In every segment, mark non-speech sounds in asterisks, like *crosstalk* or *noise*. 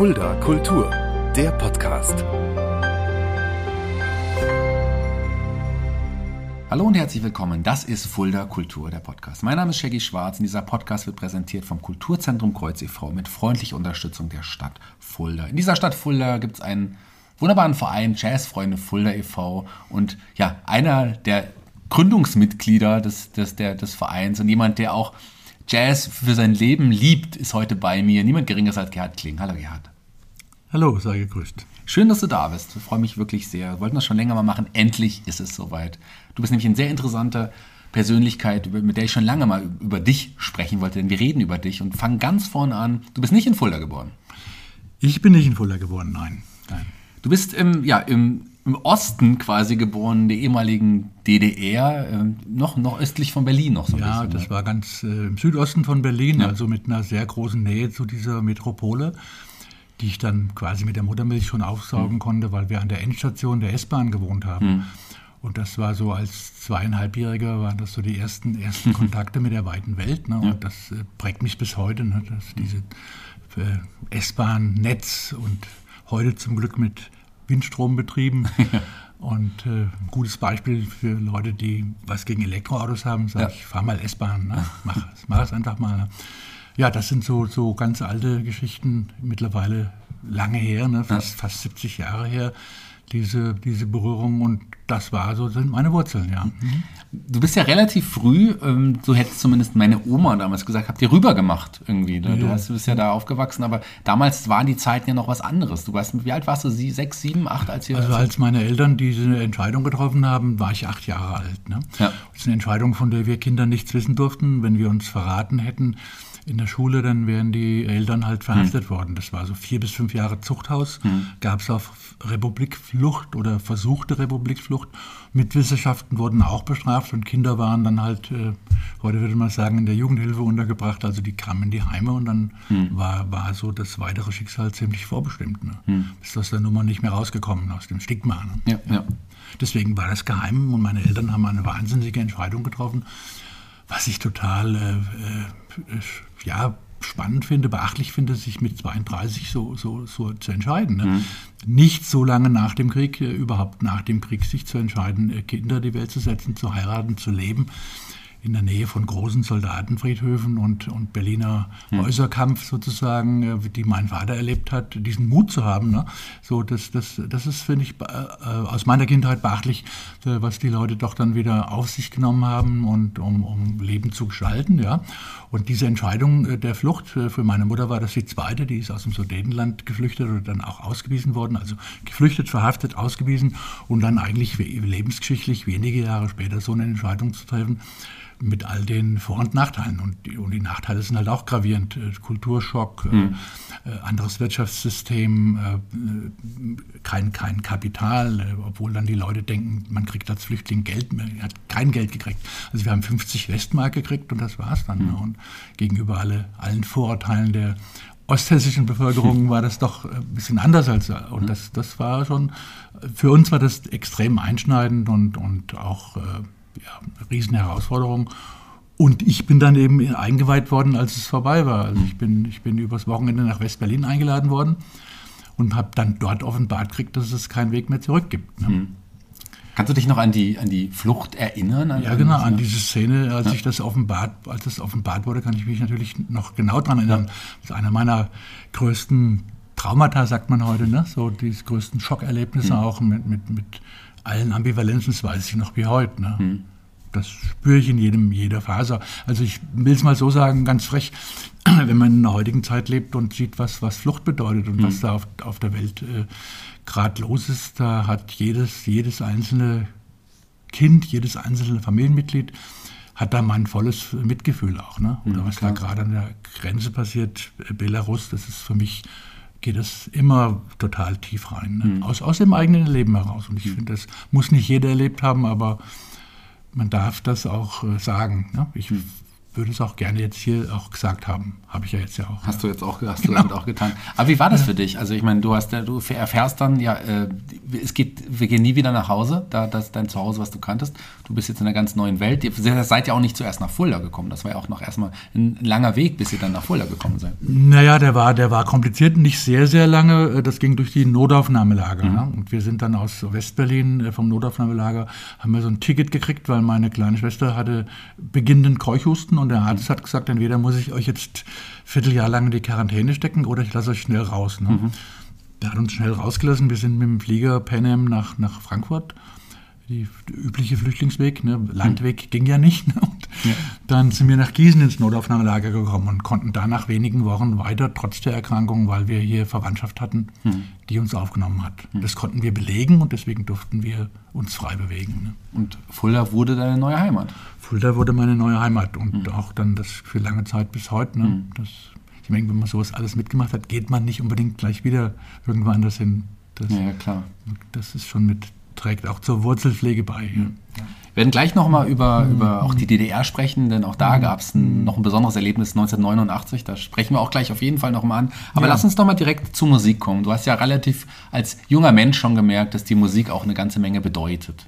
Fulda Kultur, der Podcast. Hallo und herzlich willkommen. Das ist Fulda Kultur, der Podcast. Mein Name ist Shaggy Schwarz und dieser Podcast wird präsentiert vom Kulturzentrum Kreuz e.V. mit freundlicher Unterstützung der Stadt Fulda. In dieser Stadt Fulda gibt es einen wunderbaren Verein, Jazzfreunde Fulda e.V. Und ja, einer der Gründungsmitglieder des, des, der, des Vereins und jemand, der auch Jazz für sein Leben liebt, ist heute bei mir. Niemand geringeres als Gerhard Kling. Hallo Gerhard. Hallo, sei gegrüßt. Schön, dass du da bist. Ich freue mich wirklich sehr. Wir wollten das schon länger mal machen. Endlich ist es soweit. Du bist nämlich ein sehr interessanter Persönlichkeit, mit der ich schon lange mal über dich sprechen wollte, denn wir reden über dich und fangen ganz vorne an. Du bist nicht in Fulda geboren. Ich bin nicht in Fulda geboren, nein. nein. Du bist im, ja, im, im Osten quasi geboren, der ehemaligen DDR, äh, noch, noch östlich von Berlin noch so ein ja, bisschen. Ja, das ne? war ganz äh, im Südosten von Berlin, ja. also mit einer sehr großen Nähe zu dieser Metropole die ich dann quasi mit der Muttermilch schon aufsaugen mhm. konnte, weil wir an der Endstation der S-Bahn gewohnt haben. Mhm. Und das war so als zweieinhalbjähriger waren das so die ersten, ersten *laughs* Kontakte mit der weiten Welt. Ne? Ja. Und das äh, prägt mich bis heute, ne? dass diese äh, S-Bahn-Netz und heute zum Glück mit Windstrom betrieben. *laughs* Ja. Und äh, ein gutes Beispiel für Leute, die was gegen Elektroautos haben, sage ja. ich, fahr mal S-Bahn, ne? mach, mach es einfach mal. Ja, das sind so, so ganz alte Geschichten, mittlerweile lange her, ne? fast, ja. fast 70 Jahre her, diese, diese Berührung und das war so, sind meine Wurzeln, ja. Mhm. Du bist ja relativ früh, ähm, so hätte zumindest meine Oma damals gesagt, habt ihr rüber gemacht irgendwie. Ne? Du, hast, du bist ja da aufgewachsen, aber damals waren die Zeiten ja noch was anderes. Du weißt, wie alt warst du? Sie, sechs, sieben, acht, als ihr. Also als meine Eltern diese Entscheidung getroffen haben, war ich acht Jahre alt. Ne? Ja. Das ist eine Entscheidung, von der wir Kinder nichts wissen durften. Wenn wir uns verraten hätten, in der Schule, dann wären die Eltern halt verhaftet mhm. worden. Das war so vier bis fünf Jahre Zuchthaus. Mhm. Gab es auf Republikflucht oder versuchte Republikflucht. Mitwissenschaften wurden auch bestraft und Kinder waren dann halt, äh, heute würde man sagen, in der Jugendhilfe untergebracht. Also die kamen in die Heime und dann mhm. war, war so das weitere Schicksal ziemlich vorbestimmt. Ne? Mhm. Ist aus der Nummer nicht mehr rausgekommen, aus dem Stigma. Ne? Ja, ja. Deswegen war das geheim und meine Eltern haben eine wahnsinnige Entscheidung getroffen, was ich total äh, äh, ja, spannend finde, beachtlich finde, sich mit 32 so, so, so zu entscheiden. Ne? Mhm. Nicht so lange nach dem Krieg, äh, überhaupt nach dem Krieg sich zu entscheiden, äh, Kinder die Welt zu setzen, zu heiraten, zu leben in der Nähe von großen Soldatenfriedhöfen und, und Berliner hm. Häuserkampf sozusagen, äh, die mein Vater erlebt hat, diesen Mut zu haben. Ne? So, das, das, das ist, finde ich, äh, aus meiner Kindheit beachtlich, äh, was die Leute doch dann wieder auf sich genommen haben und um, um Leben zu gestalten. Ja? Und diese Entscheidung der Flucht für meine Mutter war das die zweite, die ist aus dem Sudetenland geflüchtet oder dann auch ausgewiesen worden, also geflüchtet, verhaftet, ausgewiesen und dann eigentlich lebensgeschichtlich wenige Jahre später so eine Entscheidung zu treffen mit all den Vor- und Nachteilen. Und die, und die, Nachteile sind halt auch gravierend. Äh, Kulturschock, mhm. äh, anderes Wirtschaftssystem, äh, kein, kein Kapital, äh, obwohl dann die Leute denken, man kriegt als Flüchtling Geld, man hat kein Geld gekriegt. Also wir haben 50 Westmark gekriegt und das war's dann. Mhm. Und gegenüber alle, allen Vorurteilen der osthessischen Bevölkerung *laughs* war das doch ein bisschen anders als und das das war schon für uns war das extrem einschneidend und und auch äh, ja, Riesenherausforderung. Und ich bin dann eben eingeweiht worden, als es vorbei war. Also ich bin, ich bin übers Wochenende nach West-Berlin eingeladen worden und habe dann dort offenbart gekriegt, dass es keinen Weg mehr zurück gibt. Ne? Hm. Kannst du dich noch an die, an die Flucht erinnern? ja, genau, an diese Szene, als ja. ich das offenbart, als das offenbart wurde, kann ich mich natürlich noch genau daran erinnern. Ja. Das ist einer meiner größten Traumata, sagt man heute, ne? so die größten Schockerlebnisse hm. auch mit, mit, mit allen Ambivalenzen, das weiß ich noch wie heute. Ne? Hm. Das spüre ich in jedem, jeder Faser. Also ich will es mal so sagen, ganz frech, *clears throat* wenn man in der heutigen Zeit lebt und sieht, was, was Flucht bedeutet und hm. was da auf, auf der Welt äh, gerade los ist, da hat jedes, jedes einzelne Kind, jedes einzelne Familienmitglied hat da mein volles Mitgefühl auch. Ne? Oder was klar. da gerade an der Grenze passiert, Belarus, das ist für mich geht es immer total tief rein, ne? mhm. aus, aus dem eigenen Leben heraus. Und ich mhm. finde, das muss nicht jeder erlebt haben, aber man darf das auch äh, sagen. Ne? Ich mhm. Würde es auch gerne jetzt hier auch gesagt haben. Habe ich ja jetzt ja auch. Hast du jetzt auch, hast genau. du auch getan. Aber wie war das für dich? Also ich meine, du hast, du erfährst dann, ja, äh, es geht, wir gehen nie wieder nach Hause, da das ist dein Zuhause, was du kanntest. Du bist jetzt in einer ganz neuen Welt. Ihr seid ja auch nicht zuerst nach Fulda gekommen. Das war ja auch noch erstmal ein langer Weg, bis ihr dann nach Fulda gekommen seid. Naja, der war, der war kompliziert, nicht sehr, sehr lange. Das ging durch die Notaufnahmelager. Mhm. Ne? Und wir sind dann aus Westberlin äh, vom Notaufnahmelager, haben wir so ein Ticket gekriegt, weil meine kleine Schwester hatte beginnenden Keuchhusten und der Arzt hat gesagt, entweder muss ich euch jetzt Vierteljahr lang in die Quarantäne stecken oder ich lasse euch schnell raus. Ne? Mhm. Der hat uns schnell rausgelassen. Wir sind mit dem Flieger Pan Am nach, nach Frankfurt. Die, der übliche Flüchtlingsweg, ne? Landweg mhm. ging ja nicht. Ne? Ja. Dann sind wir nach Gießen ins Notaufnahmelager gekommen und konnten da nach wenigen Wochen weiter, trotz der Erkrankung, weil wir hier Verwandtschaft hatten, mhm. die uns aufgenommen hat. Mhm. Das konnten wir belegen und deswegen durften wir uns frei bewegen. Ne? Und Fulda wurde deine neue Heimat? Fulda wurde meine neue Heimat und mhm. auch dann das für lange Zeit bis heute. Ne? Mhm. Das, ich meine, wenn man sowas alles mitgemacht hat, geht man nicht unbedingt gleich wieder irgendwo anders hin. Das, ja, klar. Das ist schon mit, trägt auch zur Wurzelpflege bei. Ja. Wir werden gleich nochmal über, mhm. über auch die DDR sprechen, denn auch da mhm. gab es ein, noch ein besonderes Erlebnis 1989. Da sprechen wir auch gleich auf jeden Fall nochmal an. Aber ja. lass uns doch mal direkt zur Musik kommen. Du hast ja relativ als junger Mensch schon gemerkt, dass die Musik auch eine ganze Menge bedeutet.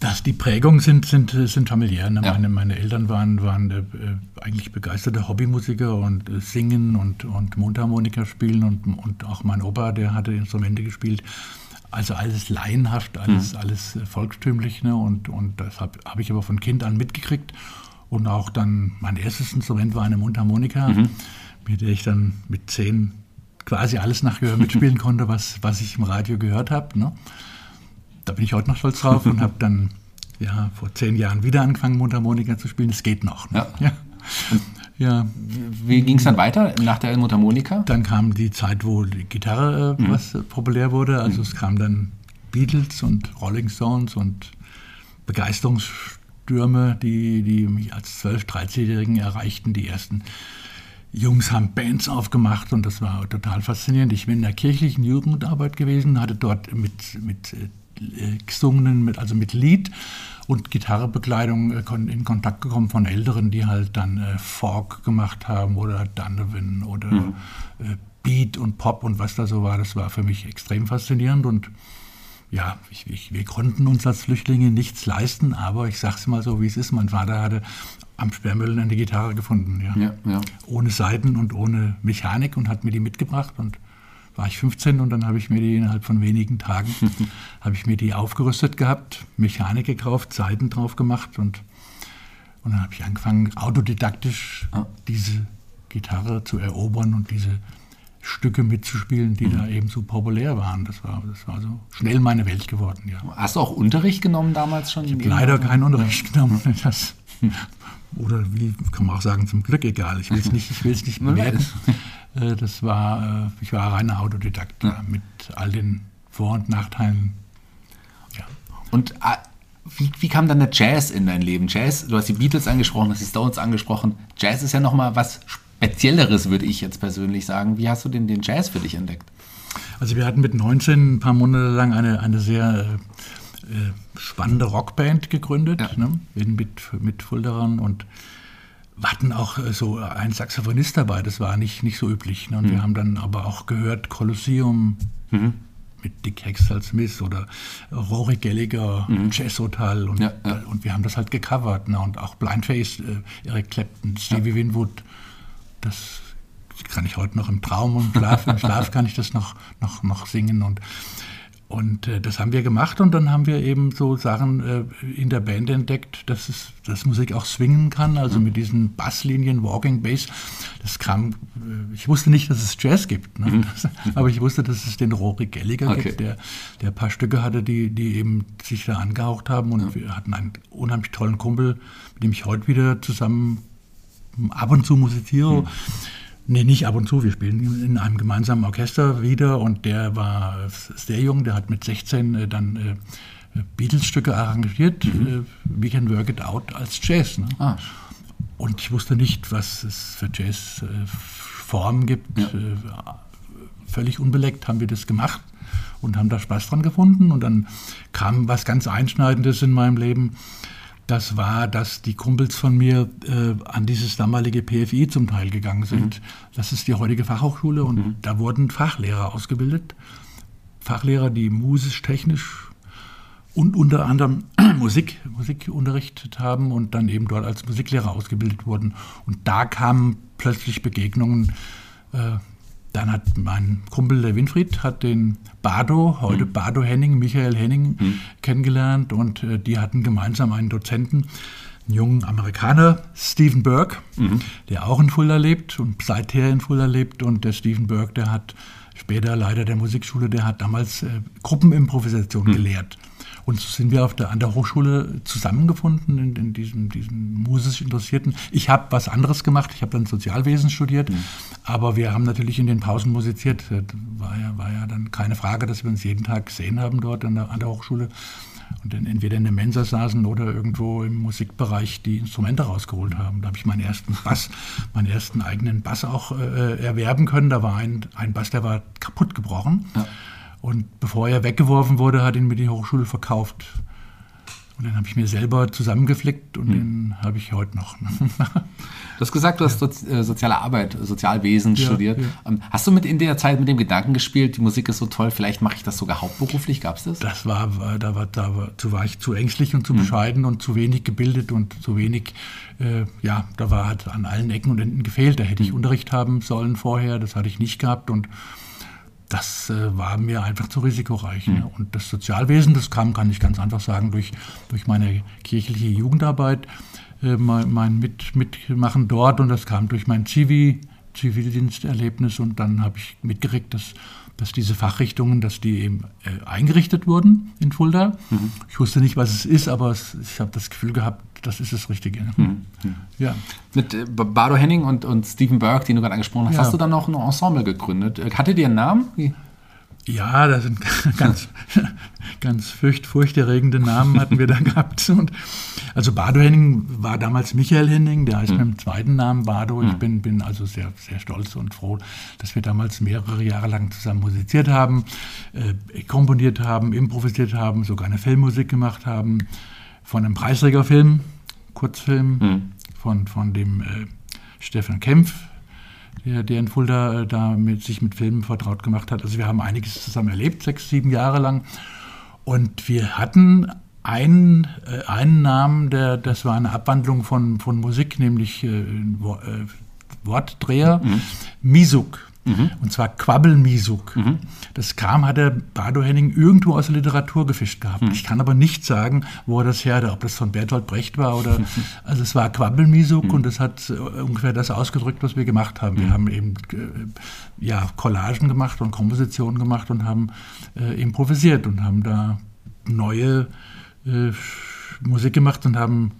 Das, die Prägungen sind, sind, sind familiär. Ne? Ja. Meine, meine Eltern waren, waren äh, eigentlich begeisterte Hobbymusiker und äh, singen und, und Mundharmonika spielen und, und auch mein Opa, der hatte Instrumente gespielt. Also alles laienhaft, alles, mhm. alles äh, volkstümlich. Ne? Und, und das habe hab ich aber von Kind an mitgekriegt. Und auch dann, mein erstes Instrument war eine Mundharmonika, mhm. mit der ich dann mit zehn quasi alles nachgehör mitspielen *laughs* konnte, was, was ich im Radio gehört habe. Ne? da bin ich heute noch stolz drauf und habe dann ja, vor zehn Jahren wieder angefangen, Mundharmonika zu spielen. Es geht noch. Ne? Ja. ja. Wie ging es dann weiter nach der Mundharmonika? Dann kam die Zeit, wo die Gitarre äh, mhm. was populär wurde. Also mhm. es kam dann Beatles und Rolling Stones und Begeisterungsstürme, die, die mich als 12-, 13-Jährigen erreichten. Die ersten Jungs haben Bands aufgemacht und das war total faszinierend. Ich bin in der kirchlichen Jugendarbeit gewesen, hatte dort mit, mit äh, gesungenen, mit, also mit Lied und Gitarrebekleidung äh, in Kontakt gekommen von Älteren, die halt dann äh, Folk gemacht haben oder Donovan oder mhm. äh, Beat und Pop und was da so war. Das war für mich extrem faszinierend und ja, ich, ich, wir konnten uns als Flüchtlinge nichts leisten, aber ich sage es mal so, wie es ist. Mein Vater hatte am Sperrmüll eine Gitarre gefunden, ja. Ja, ja. ohne Saiten und ohne Mechanik und hat mir die mitgebracht und war ich 15 und dann habe ich mir die innerhalb von wenigen Tagen, *laughs* habe ich mir die aufgerüstet gehabt, Mechanik gekauft, Seiten drauf gemacht und, und dann habe ich angefangen, autodidaktisch ah. diese Gitarre zu erobern und diese Stücke mitzuspielen, die mhm. da eben so populär waren. Das war, das war so schnell meine Welt geworden, ja. Hast du auch Unterricht genommen damals schon? Ich habe leider keinen Unterricht genommen. Das, oder wie kann man auch sagen, zum Glück egal. Ich will es nicht, nicht bewerten. Äh, das war, äh, ich war reiner Autodidakt ja. mit all den Vor- und Nachteilen. Ja. Und äh, wie, wie, kam dann der Jazz in dein Leben? Jazz, du hast die Beatles angesprochen, du hast die Stones angesprochen. Jazz ist ja nochmal was Spezielleres, würde ich jetzt persönlich sagen. Wie hast du den, den Jazz für dich entdeckt? Also wir hatten mit 19 ein paar Monate lang eine, eine sehr äh, spannende Rockband gegründet, ja. ne? mit, mit Fulderern und hatten auch äh, so einen Saxophonist dabei, das war nicht, nicht so üblich. Ne? Und mhm. wir haben dann aber auch gehört Colosseum mhm. mit Dick Hextall Smith oder Rory Gallagher, mhm. Jazz Hotel und, ja, ja. und wir haben das halt gecovert. Ne? Und auch Blindface, äh, Eric Clapton, Stevie ja. Winwood, das kann ich heute noch im Traum und Schlaf, im *laughs* Schlaf kann ich das noch, noch, noch singen und und äh, das haben wir gemacht und dann haben wir eben so Sachen äh, in der Band entdeckt, dass, es, dass Musik auch swingen kann, also mhm. mit diesen Basslinien, Walking Bass. Das kam, äh, ich wusste nicht, dass es Jazz gibt, ne? mhm. das, *laughs* aber ich wusste, dass es den Rory Gallagher okay. gibt, der, der ein paar Stücke hatte, die, die eben sich da angehaucht haben und ja. wir hatten einen unheimlich tollen Kumpel, mit dem ich heute wieder zusammen ab und zu musiziere. Nee, nicht ab und zu. Wir spielen in einem gemeinsamen Orchester wieder und der war sehr jung, der hat mit 16 äh, dann äh, Beatles-Stücke arrangiert, mhm. äh, We Can Work It Out als Jazz. Ne? Ah. Und ich wusste nicht, was es für Jazz-Formen gibt. Ja. Völlig unbeleckt haben wir das gemacht und haben da Spaß dran gefunden. Und dann kam was ganz Einschneidendes in meinem Leben das war, dass die Kumpels von mir äh, an dieses damalige PFI zum Teil gegangen sind. Mhm. Das ist die heutige Fachhochschule und mhm. da wurden Fachlehrer ausgebildet. Fachlehrer, die musisch-technisch und unter anderem *clears throat* Musik, Musik unterrichtet haben und dann eben dort als Musiklehrer ausgebildet wurden. Und da kamen plötzlich Begegnungen. Äh, dann hat mein Kumpel der Winfried hat den Bardo, heute mhm. Bardo Henning, Michael Henning mhm. kennengelernt und äh, die hatten gemeinsam einen Dozenten, einen jungen Amerikaner, Stephen Burke, mhm. der auch in Fulda lebt und seither in Fulda lebt. Und der Stephen Burke, der hat später Leiter der Musikschule, der hat damals äh, Gruppenimprovisation mhm. gelehrt. Und so sind wir auf der, an der Hochschule zusammengefunden, in, in diesem, diesem musisch Interessierten. Ich habe was anderes gemacht, ich habe dann Sozialwesen studiert, mhm. aber wir haben natürlich in den Pausen musiziert. War ja, war ja dann keine Frage, dass wir uns jeden Tag gesehen haben dort an der, an der Hochschule und dann entweder in der Mensa saßen oder irgendwo im Musikbereich die Instrumente rausgeholt haben. Da habe ich meinen ersten Bass, *laughs* meinen ersten eigenen Bass auch äh, erwerben können. Da war ein, ein Bass, der war kaputt gebrochen. Ja. Und bevor er weggeworfen wurde, hat ihn mir die Hochschule verkauft. Und den habe ich mir selber zusammengeflickt und hm. den habe ich heute noch. *laughs* Du hast gesagt, du hast ja. Äh, soziale Arbeit, Sozialwesen ja, studiert. Ja. Ähm, hast du mit in der Zeit mit dem Gedanken gespielt, die Musik ist so toll, vielleicht mache ich das sogar hauptberuflich? Gab es das? Das war, da war, da war, zu, war ich zu ängstlich und zu mhm. bescheiden und zu wenig gebildet und zu wenig, äh, ja, da war halt an allen Ecken und Enden gefehlt. Da hätte ich mhm. Unterricht haben sollen vorher, das hatte ich nicht gehabt und das äh, war mir einfach zu risikoreich. Mhm. Ne? Und das Sozialwesen, das kam, kann ich ganz einfach sagen, durch, durch meine kirchliche Jugendarbeit, äh, mein, mein Mit, Mitmachen dort und das kam durch mein Zivi, Zivildiensterlebnis und dann habe ich mitgekriegt, dass, dass diese Fachrichtungen, dass die eben äh, eingerichtet wurden in Fulda. Mhm. Ich wusste nicht, was es ist, aber es, ich habe das Gefühl gehabt, das ist das Richtige. Mhm. Ja. Mit äh, Bardo Henning und, und Stephen Burke, den du gerade angesprochen hast, ja. hast du dann noch ein Ensemble gegründet. Äh, hattet ihr einen Namen? Wie? Ja, das sind *laughs* ganz, ganz furcht, furchterregende Namen hatten wir da *laughs* gehabt. Und also Bardo Henning war damals Michael Henning, der heißt mhm. mit dem zweiten Namen Bardo. Ich mhm. bin, bin also sehr, sehr stolz und froh, dass wir damals mehrere Jahre lang zusammen musiziert haben, äh, komponiert haben, improvisiert haben, sogar eine Filmmusik gemacht haben von einem Preisträgerfilm, Kurzfilm, mhm. von, von dem äh, Stefan Kempf, der, der in Fulda äh, da mit, sich mit Filmen vertraut gemacht hat. Also wir haben einiges zusammen erlebt, sechs, sieben Jahre lang. Und wir hatten einen, äh, einen Namen, der, das war eine Abwandlung von, von Musik, nämlich äh, äh Wortdreher, mhm. Misuk. Mhm. Und zwar Quabbelmisuk. Mhm. Das kam, hat der Bardo Henning irgendwo aus der Literatur gefischt gehabt. Mhm. Ich kann aber nicht sagen, wo er das her ob das von Bertolt Brecht war oder. *laughs* Also es war Quabbelmisuk mhm. und das hat äh, ungefähr das ausgedrückt, was wir gemacht haben. Wir mhm. haben eben äh, ja, Collagen gemacht und Kompositionen gemacht und haben äh, improvisiert und haben da neue äh, Musik gemacht und haben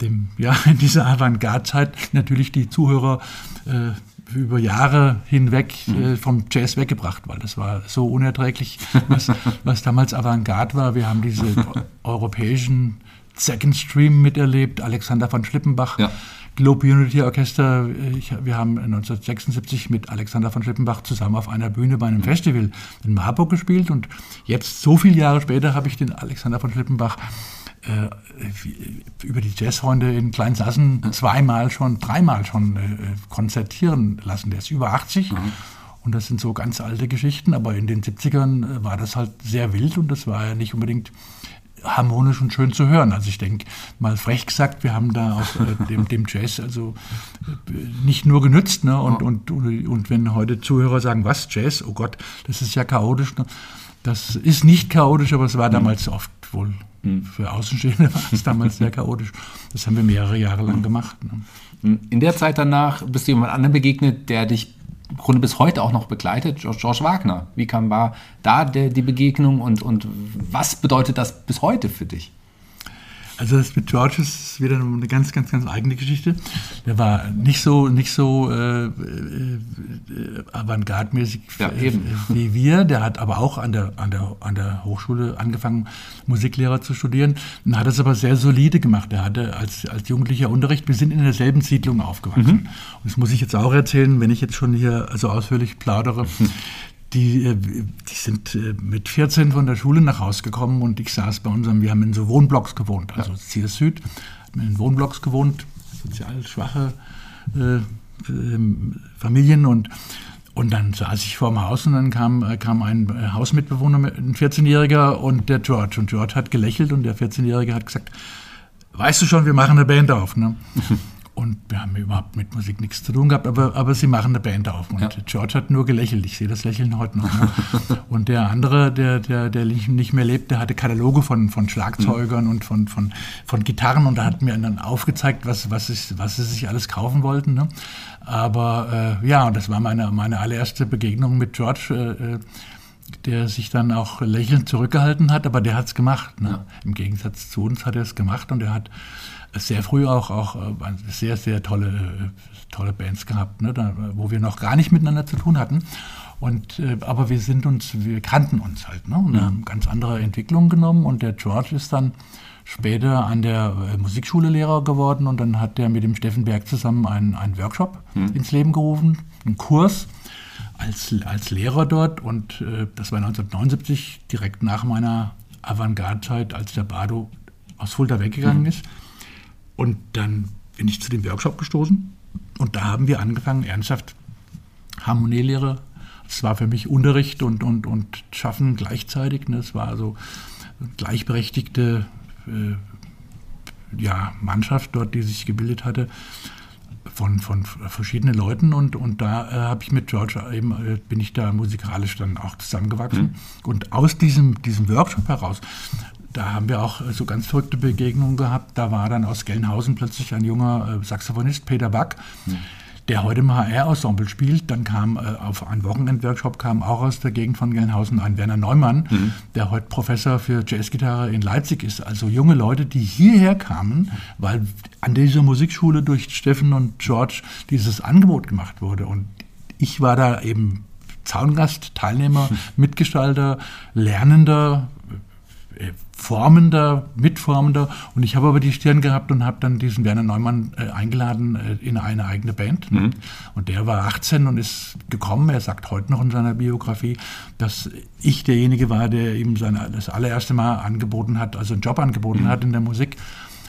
dem, ja, *laughs* in dieser Avantgarde-Zeit natürlich die Zuhörer äh, über Jahre hinweg mhm. äh, vom Jazz weggebracht, weil das war so unerträglich, was, *laughs* was damals Avantgarde war. Wir haben diese europäischen Second Stream miterlebt, Alexander von Schlippenbach. Ja. Globe Unity Orchester, ich, wir haben 1976 mit Alexander von Schlippenbach zusammen auf einer Bühne bei einem Festival in Marburg gespielt und jetzt, so viele Jahre später, habe ich den Alexander von Schlippenbach über die Jazzfreunde in Kleinsassen zweimal schon, dreimal schon äh, konzertieren lassen. Der ist über 80. Mhm. Und das sind so ganz alte Geschichten, aber in den 70ern äh, war das halt sehr wild und das war ja nicht unbedingt harmonisch und schön zu hören. Also ich denke, mal frech gesagt, wir haben da auf äh, dem, dem, Jazz also äh, nicht nur genützt. Ne? Und, und, und wenn heute Zuhörer sagen, was, Jazz, oh Gott, das ist ja chaotisch. Ne? Das ist nicht chaotisch, aber es war mhm. damals oft wohl hm. Für Außenstehende *laughs* war es damals sehr chaotisch. Das haben wir mehrere Jahre lang gemacht. Ne? In der Zeit danach bist du jemand anderem begegnet, der dich im Grunde bis heute auch noch begleitet, George, George Wagner. Wie kam war da der, die Begegnung und, und was bedeutet das bis heute für dich? Also das mit George ist wieder eine ganz, ganz, ganz eigene Geschichte. Der war nicht so, nicht so äh, äh, avantgarde-mäßig ja, äh, wie wir. Der hat aber auch an der, an, der, an der Hochschule angefangen, Musiklehrer zu studieren. Und hat es aber sehr solide gemacht. Er hatte als, als Jugendlicher Unterricht, wir sind in derselben Siedlung aufgewachsen. Mhm. Und das muss ich jetzt auch erzählen, wenn ich jetzt schon hier so ausführlich plaudere. *laughs* die, äh, die sind äh, mit 14 von der Schule nach Hause gekommen und ich saß bei unserem, wir haben in so Wohnblocks gewohnt, also ja. Ziel Süd, in Wohnblocks gewohnt, sozial schwache äh, äh, Familien und und dann saß ich vor dem Haus und dann kam, kam ein Hausmitbewohner, ein 14-Jähriger und der George. Und George hat gelächelt und der 14-Jährige hat gesagt, weißt du schon, wir machen eine Band auf. Ne? *laughs* Und wir haben überhaupt mit Musik nichts zu tun gehabt, aber, aber sie machen eine Band auf. Und ja. George hat nur gelächelt. Ich sehe das Lächeln heute noch. Ne? *laughs* und der andere, der, der, der nicht mehr lebt, der hatte Kataloge von, von Schlagzeugern mhm. und von, von, von Gitarren und da hat mir dann aufgezeigt, was, was, ist, was sie sich alles kaufen wollten. Ne? Aber äh, ja, das war meine, meine allererste Begegnung mit George. Äh, äh der sich dann auch lächelnd zurückgehalten hat, aber der hat es gemacht. Ne? Ja. Im Gegensatz zu uns hat er es gemacht und er hat sehr früh auch, auch äh, sehr, sehr tolle, äh, tolle Bands gehabt, ne? da, wo wir noch gar nicht miteinander zu tun hatten. Und, äh, aber wir sind uns, wir kannten uns halt ne? und ja. haben ganz andere Entwicklungen genommen. Und der George ist dann später an der Musikschule Lehrer geworden und dann hat er mit dem Steffen Berg zusammen einen, einen Workshop mhm. ins Leben gerufen, einen Kurs als, als Lehrer dort. Und äh, das war 1979, direkt nach meiner Avantgarde-Zeit, als der Bardo aus Fulda weggegangen mhm. ist. Und dann bin ich zu dem Workshop gestoßen und da haben wir angefangen, ernsthaft Harmonielehre. Es war für mich Unterricht und, und, und Schaffen gleichzeitig. Ne? Es war also gleichberechtigte äh, ja, Mannschaft dort, die sich gebildet hatte von, von verschiedenen Leuten und, und da äh, habe ich mit George eben, äh, bin ich da musikalisch dann auch zusammengewachsen. Mhm. Und aus diesem, diesem Workshop heraus da haben wir auch so ganz verrückte Begegnungen gehabt. Da war dann aus Gelnhausen plötzlich ein junger äh, Saxophonist, Peter Back, mhm. der heute im HR-Ensemble spielt. Dann kam äh, auf einen Wochenendworkshop kam auch aus der Gegend von Gelnhausen ein Werner Neumann, mhm. der heute Professor für Jazzgitarre in Leipzig ist. Also junge Leute, die hierher kamen, weil an dieser Musikschule durch Steffen und George dieses Angebot gemacht wurde. Und ich war da eben Zaungast, Teilnehmer, *laughs* Mitgestalter, Lernender, äh, formender, mitformender. Und ich habe aber die Stirn gehabt und habe dann diesen Werner Neumann äh, eingeladen äh, in eine eigene Band. Mhm. Und der war 18 und ist gekommen. Er sagt heute noch in seiner Biografie, dass ich derjenige war, der ihm sein, das allererste Mal angeboten hat, also einen Job angeboten mhm. hat in der Musik.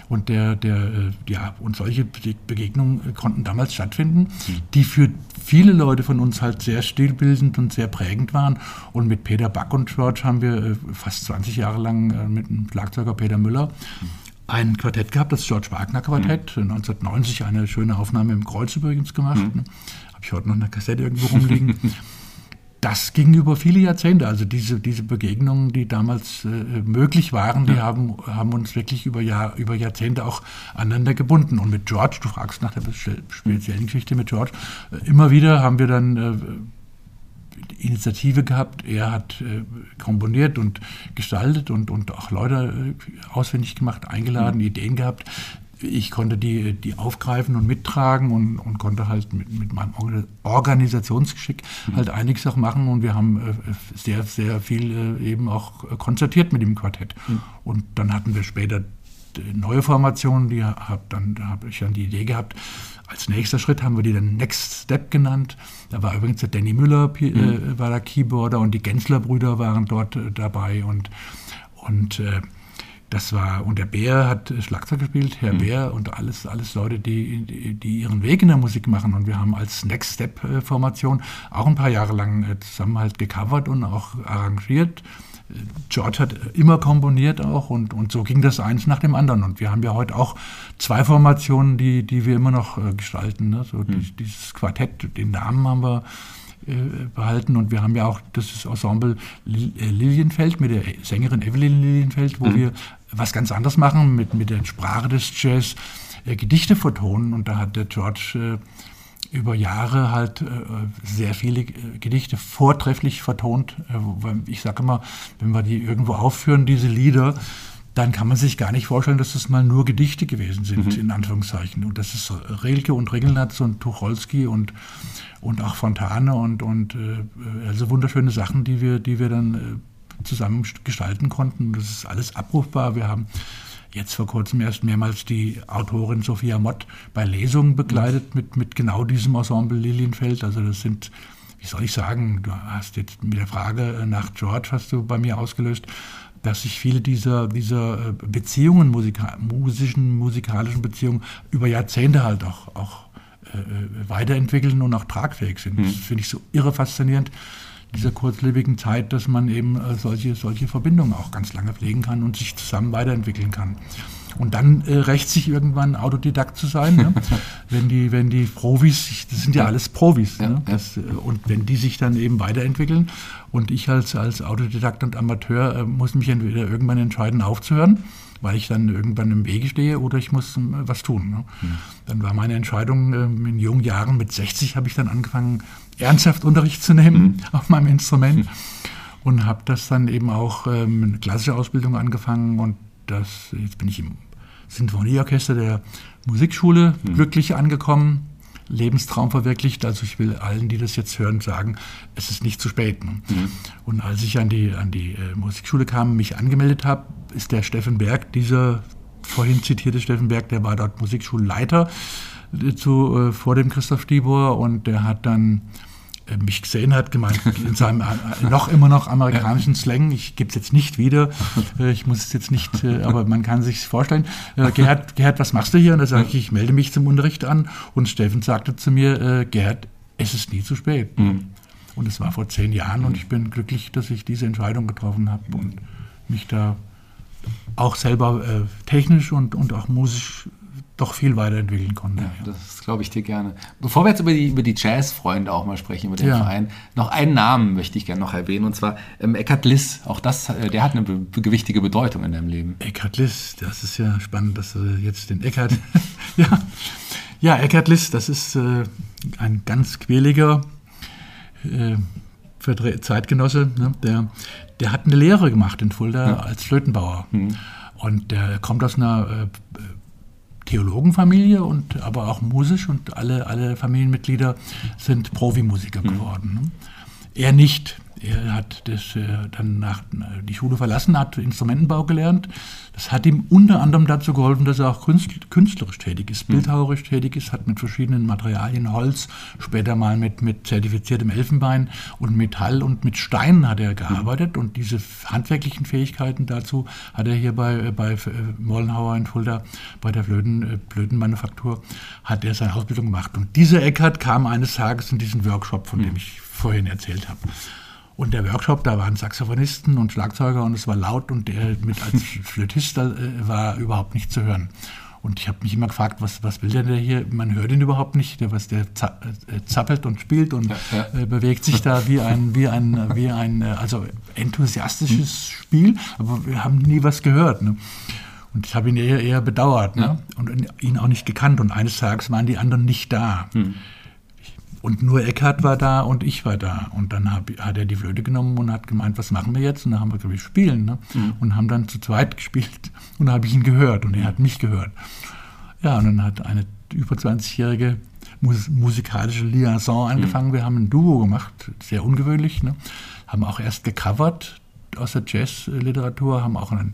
Und der, der, äh, ja, und solche Begegnungen konnten damals stattfinden, die für viele Leute von uns halt sehr stilbildend und sehr prägend waren. Und mit Peter Back und George haben wir äh, fast 20 Jahre lang äh, mit dem Schlagzeuger Peter Müller ein Quartett gehabt, das George Wagner Quartett. Mhm. 1990 eine schöne Aufnahme im Kreuz übrigens gemacht. Mhm. Habe ich heute noch eine Kassette irgendwo rumliegen. *laughs* das ging über viele Jahrzehnte. Also diese, diese Begegnungen, die damals äh, möglich waren, die haben, haben uns wirklich über, Jahr, über Jahrzehnte auch aneinander gebunden. Und mit George, du fragst nach der speziellen Geschichte mit George, äh, immer wieder haben wir dann äh, Initiative gehabt. Er hat äh, komponiert und gestaltet und, und auch Leute äh, auswendig gemacht, eingeladen, mhm. Ideen gehabt ich konnte die, die aufgreifen und mittragen und, und konnte halt mit, mit meinem Organisationsgeschick mhm. halt einiges auch machen und wir haben äh, sehr, sehr viel äh, eben auch konzertiert mit dem Quartett. Mhm. Und dann hatten wir später neue Formationen, die hab dann, da habe ich dann die Idee gehabt, als nächster Schritt haben wir die dann Next Step genannt. Da war übrigens der Danny Müller äh, mhm. war der Keyboarder und die Gensler-Brüder waren dort äh, dabei und, und äh, das war, und der Bär hat Schlagzeug gespielt, Herr mhm. Bär und alles, alles Leute, die, die ihren Weg in der Musik machen. Und wir haben als Next Step Formation auch ein paar Jahre lang äh, zusammen halt gecovert und auch arrangiert. George hat immer komponiert auch und, und so ging das eins nach dem anderen. Und wir haben ja heute auch zwei Formationen, die, die wir immer noch äh, gestalten. Ne? So mhm. dieses Quartett, den Namen haben wir äh, behalten. Und wir haben ja auch das Ensemble Lilienfeld mit der Sängerin Evelyn Lilienfeld, wo mhm. wir was ganz anderes machen, mit, mit der Sprache des Jazz äh, Gedichte vertonen. Und da hat der George äh, über Jahre halt äh, sehr viele äh, Gedichte vortrefflich vertont. Äh, ich sage immer, wenn wir die irgendwo aufführen, diese Lieder, dann kann man sich gar nicht vorstellen, dass das mal nur Gedichte gewesen sind, mhm. in Anführungszeichen. Und das ist Rilke und Ringelnatz und Tucholsky und, und auch Fontane und, und äh, also wunderschöne Sachen, die wir, die wir dann zusammen gestalten konnten. Das ist alles abrufbar. Wir haben jetzt vor kurzem erst mehrmals die Autorin Sophia Mott bei Lesungen begleitet mit, mit genau diesem Ensemble Lilienfeld. Also das sind wie soll ich sagen, du hast jetzt mit der Frage nach George hast du bei mir ausgelöst, dass sich viele dieser, dieser äh, Beziehungen, Musika musischen, musikalischen Beziehungen über Jahrzehnte halt auch, auch äh, weiterentwickeln und auch tragfähig sind. Mhm. Das finde ich so irre faszinierend, dieser kurzlebigen Zeit, dass man eben äh, solche, solche Verbindungen auch ganz lange pflegen kann und sich zusammen weiterentwickeln kann. Und dann äh, rächt sich irgendwann Autodidakt zu sein, ne? *laughs* wenn, die, wenn die Profis, das sind ja alles Profis, ja, ne? das, äh, und wenn die sich dann eben weiterentwickeln und ich als, als Autodidakt und Amateur äh, muss mich entweder irgendwann entscheiden aufzuhören, weil ich dann irgendwann im Wege stehe oder ich muss äh, was tun. Ne? Mhm. Dann war meine Entscheidung ähm, in jungen Jahren, mit 60 habe ich dann angefangen, ernsthaft Unterricht zu nehmen mhm. auf meinem Instrument. Mhm. Und habe das dann eben auch ähm, eine klassische Ausbildung angefangen und das, jetzt bin ich im Sinfonieorchester der Musikschule mhm. glücklich angekommen, Lebenstraum verwirklicht. Also ich will allen, die das jetzt hören, sagen, es ist nicht zu spät. Ne? Mhm. Und als ich an die, an die äh, Musikschule kam, mich angemeldet habe, ist der Steffen Berg, dieser vorhin zitierte Steffen Berg, der war dort Musikschulleiter äh, zu, äh, vor dem Christoph Stibor und der hat dann mich gesehen hat, gemeint, in seinem äh, noch immer noch amerikanischen Slang, ich gebe es jetzt nicht wieder, äh, ich muss es jetzt nicht, aber man kann sich vorstellen, Gerhard, Gerhard, was machst du hier? Und da sage ich, ich melde mich zum Unterricht an und Steffen sagte zu mir, Gerhard, es ist nie zu spät. Mhm. Und es war vor zehn Jahren und ich bin glücklich, dass ich diese Entscheidung getroffen habe und mich da auch selber äh, technisch und, und auch musisch doch viel weiterentwickeln konnte. Ja, ja. Das glaube ich dir gerne. Bevor wir jetzt über die, über die Jazz-Freunde auch mal sprechen, über den ja. Verein, noch einen Namen möchte ich gerne noch erwähnen, und zwar ähm, Eckhard Liss. Auch das, äh, der hat eine be gewichtige Bedeutung in deinem Leben. Eckhard Liss, das ist ja spannend, dass du jetzt den Eckhard... *laughs* ja. ja, Eckhard Liss, das ist äh, ein ganz quäliger äh, Zeitgenosse, ne? der, der hat eine Lehre gemacht in Fulda als Flötenbauer. Mhm. Und der kommt aus einer äh, Theologenfamilie und aber auch musisch und alle, alle Familienmitglieder sind Profimusiker mhm. geworden. Ne? Er nicht. Er hat das, äh, dann nach, äh, die Schule verlassen, hat Instrumentenbau gelernt. Das hat ihm unter anderem dazu geholfen, dass er auch künstlerisch tätig ist, mhm. bildhauerisch tätig ist, hat mit verschiedenen Materialien, Holz, später mal mit, mit zertifiziertem Elfenbein und Metall und mit Steinen hat er gearbeitet. Und diese handwerklichen Fähigkeiten dazu hat er hier bei, äh, bei Mollenhauer in Fulda, bei der Flöten, Blödenmanufaktur, hat er seine Ausbildung gemacht. Und dieser Eckert kam eines Tages in diesen Workshop, von dem mhm. ich vorhin erzählt habe. Und der Workshop, da waren Saxophonisten und Schlagzeuger und es war laut und der mit als *laughs* Flötist äh, war überhaupt nicht zu hören. Und ich habe mich immer gefragt, was, was will der denn hier? Man hört ihn überhaupt nicht, der, was der äh, zappelt und spielt und ja, ja. Äh, bewegt sich da wie ein, wie ein, wie ein äh, also enthusiastisches Spiel, aber wir haben nie was gehört. Ne? Und ich habe ihn eher, eher bedauert ne? ja. und ihn auch nicht gekannt. Und eines Tages waren die anderen nicht da. Hm. Und nur Eckhard war da und ich war da. Und dann hab, hat er die Flöte genommen und hat gemeint, was machen wir jetzt? Und dann haben wir, glaube ich, spielen. Ne? Mhm. Und haben dann zu zweit gespielt. *laughs* Und da habe ich ihn gehört und er hat mich gehört. Ja, und dann hat eine über 20-jährige mus musikalische Liaison angefangen. Mhm. Wir haben ein Duo gemacht, sehr ungewöhnlich. Ne? Haben auch erst gecovert aus der Jazzliteratur, haben auch einen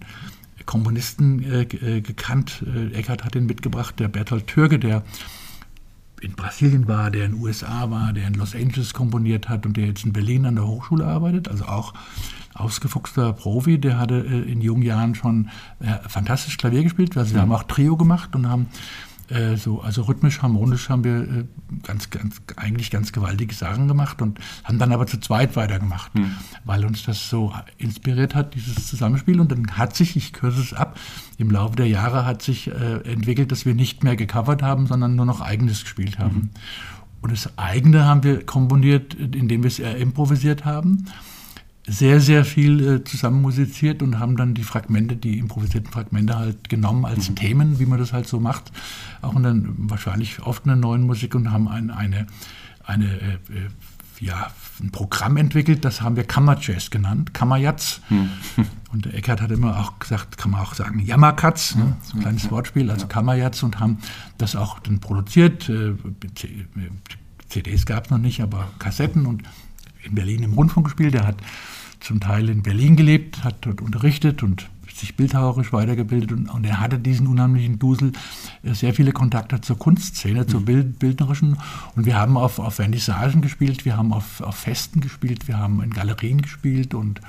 Komponisten äh, äh gekannt. Äh, Eckhard hat den mitgebracht, der Bertolt Türke, der in Brasilien war, der in den USA war, der in Los Angeles komponiert hat und der jetzt in Berlin an der Hochschule arbeitet, also auch ausgefuchster Profi, der hatte äh, in jungen Jahren schon äh, fantastisch Klavier gespielt. Also wir haben auch Trio gemacht und haben äh, so, also rhythmisch, harmonisch haben wir äh, ganz, ganz, eigentlich ganz gewaltige Sachen gemacht und haben dann aber zu zweit weitergemacht, mhm. weil uns das so inspiriert hat, dieses Zusammenspiel. Und dann hat sich, ich kürze es ab, im Laufe der Jahre hat sich äh, entwickelt, dass wir nicht mehr gecovert haben, sondern nur noch eigenes gespielt haben. Mhm. Und das eigene haben wir komponiert, indem wir es eher improvisiert haben sehr, sehr viel äh, zusammen musiziert und haben dann die Fragmente, die improvisierten Fragmente halt genommen als mhm. Themen, wie man das halt so macht, auch in dann wahrscheinlich oft in der neuen Musik und haben ein, eine, eine äh, äh, ja, ein Programm entwickelt, das haben wir Kammerjazz genannt, Kammerjazz. Mhm. *laughs* Und Eckert hat immer auch gesagt, kann man auch sagen, Jammerkatz, ne? so ein kleines Wortspiel, also Kammerjazz und haben das auch dann produziert. Äh, CDs gab es noch nicht, aber Kassetten und in Berlin im Rundfunk gespielt. Der hat zum Teil in Berlin gelebt, hat dort unterrichtet und sich bildhauerisch weitergebildet und, und, er hatte diesen unheimlichen Dusel, äh, sehr viele Kontakte zur Kunstszene, mhm. zur Bild, bildnerischen. Und wir haben auf, auf Vernissagen gespielt, wir haben auf, auf Festen gespielt, wir haben in Galerien gespielt und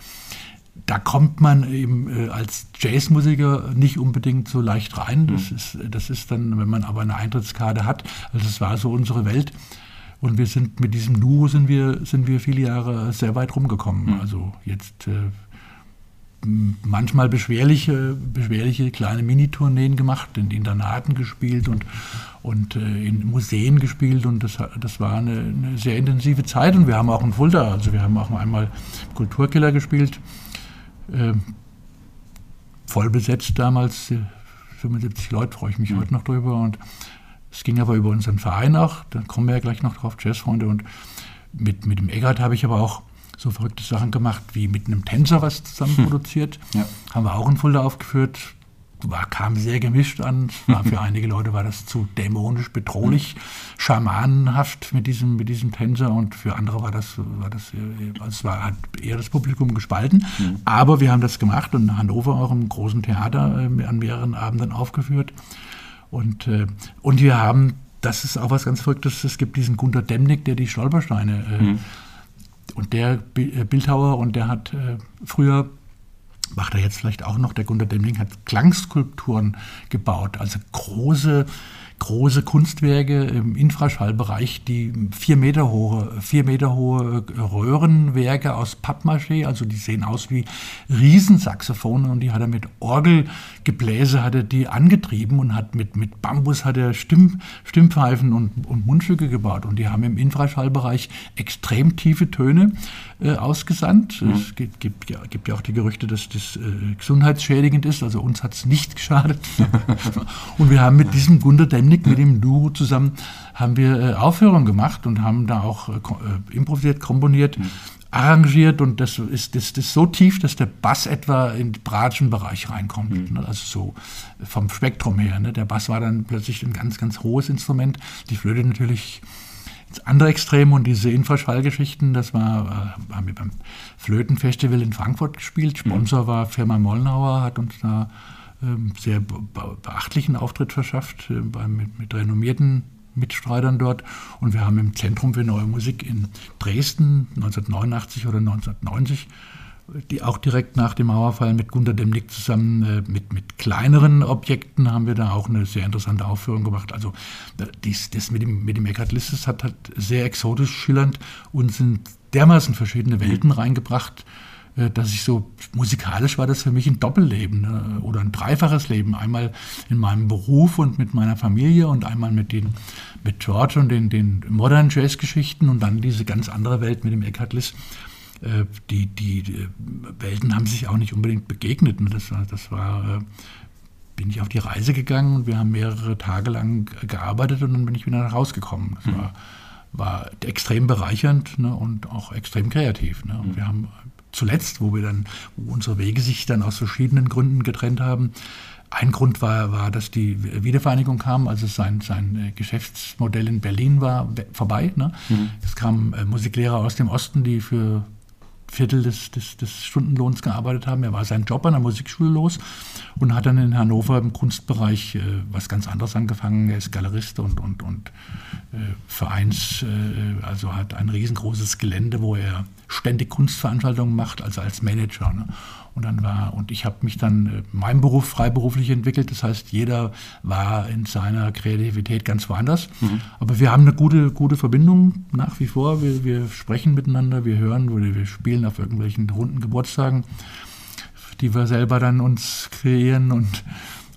da kommt man eben äh, als Jazzmusiker nicht unbedingt so leicht rein. Das, mhm. ist, das ist dann, wenn man aber eine Eintrittskarte hat, also das war so unsere Welt. Und wir sind mit diesem Duo sind wir, sind wir viele Jahre sehr weit rumgekommen. Mhm. Also jetzt äh, manchmal beschwerliche, beschwerliche kleine Minitourneen gemacht, in Internaten gespielt und, und äh, in Museen gespielt und das, das war eine, eine, sehr intensive Zeit und wir haben auch in Fulda, also wir haben auch einmal Kulturkiller gespielt, äh, voll besetzt damals, 75 Leute, freue ich mich mhm. heute noch drüber und es ging aber über unseren Verein auch, da kommen wir ja gleich noch drauf, Jazzfreunde und mit, mit dem Eggert habe ich aber auch so verrückte Sachen gemacht, wie mit einem Tänzer was zusammen hm. produziert. Ja. Haben wir auch in Fulda aufgeführt. War, kam sehr gemischt an. War für *laughs* einige Leute war das zu dämonisch, bedrohlich, hm. schamanenhaft mit diesem, mit diesem Tänzer und für andere war das, war das also es war, hat eher das Publikum gespalten. Mhm. Aber wir haben das gemacht und in Hannover auch im großen Theater äh, an mehreren Abenden aufgeführt. Und, äh, und wir haben, das ist auch was ganz Verrücktes, es gibt diesen Gunter Demnig, der die Stolpersteine äh, mhm. und der äh, Bildhauer und der hat äh, früher macht er jetzt vielleicht auch noch, der Gunter Demling hat Klangskulpturen gebaut, also große große Kunstwerke im Infraschallbereich, die vier Meter hohe, vier Meter hohe Röhrenwerke aus Pappmaché, also die sehen aus wie Riesensaxophone und die hat er mit Orgelgebläse hat er die angetrieben und hat mit, mit Bambus hat er Stimm, Stimmpfeifen und, und Mundstücke gebaut. Und die haben im Infraschallbereich extrem tiefe Töne äh, ausgesandt. Mhm. Es gibt, gibt, ja, gibt ja auch die Gerüchte, dass das äh, gesundheitsschädigend ist, also uns hat es nicht geschadet. *laughs* und wir haben mit diesem Gunter Demnig, mit dem Duo zusammen, haben wir äh, Aufführungen gemacht und haben da auch äh, äh, improvisiert, komponiert. Mhm arrangiert und das ist, das, das ist so tief, dass der Bass etwa in den bratschen Bereich reinkommt. Mhm. Ne? Also so vom Spektrum her. Ne? Der Bass war dann plötzlich ein ganz, ganz hohes Instrument. Die Flöte natürlich das andere Extrem und diese Infraschallgeschichten, das war, äh, haben wir beim Flötenfestival in Frankfurt gespielt. Mhm. Sponsor war Firma Mollnauer, hat uns da ähm, sehr beachtlichen Auftritt verschafft, äh, bei, mit, mit renommierten Mitstreitern dort. Und wir haben im Zentrum für Neue Musik in Dresden 1989 oder 1990 die auch direkt nach dem Mauerfall mit Gunter Demnig zusammen äh, mit, mit kleineren Objekten haben wir da auch eine sehr interessante Aufführung gemacht. Also dies, das mit dem, mit dem Eckhard Lisses hat, hat sehr exotisch schillernd uns in dermaßen verschiedene Welten reingebracht, äh, dass ich so musikalisch war das für mich ein Doppelleben ne? oder ein dreifaches Leben. Einmal in meinem Beruf und mit meiner Familie und einmal mit den mit George und den, den Modern Jazz Geschichten und dann diese ganz andere Welt mit dem Eckhard Liss. Äh, die, die, die, Welten haben sich auch nicht unbedingt begegnet. Ne? Das war, das war, äh, bin ich auf die Reise gegangen und wir haben mehrere Tage lang gearbeitet und dann bin ich wieder nach Hause gekommen. Das mhm. war, war extrem bereichernd ne, und auch extrem kreativ. Ne. Und mhm. wir haben zuletzt, wo wir dann, wo unsere Wege sich dann aus verschiedenen Gründen getrennt haben, ein Grund war, war, dass die Wiedervereinigung kam, also sein, sein äh, Geschäftsmodell in Berlin war vorbei. Ne? Mhm. Es kamen äh, Musiklehrer aus dem Osten, die für Viertel des, des, des, Stundenlohns gearbeitet haben. Er war seinen Job an der Musikschule los und hat dann in Hannover im Kunstbereich äh, was ganz anderes angefangen. Er ist Galerist und, und, und äh, Vereins, äh, also hat ein riesengroßes Gelände, wo er ständig Kunstveranstaltungen macht, also als Manager. Ne? Und dann war, und ich habe mich dann äh, meinem Beruf freiberuflich entwickelt. Das heißt, jeder war in seiner Kreativität ganz woanders. Mhm. Aber wir haben eine gute, gute Verbindung nach wie vor. Wir, wir sprechen miteinander, wir hören oder wir spielen auf irgendwelchen runden Geburtstagen, die wir selber dann uns kreieren. Und,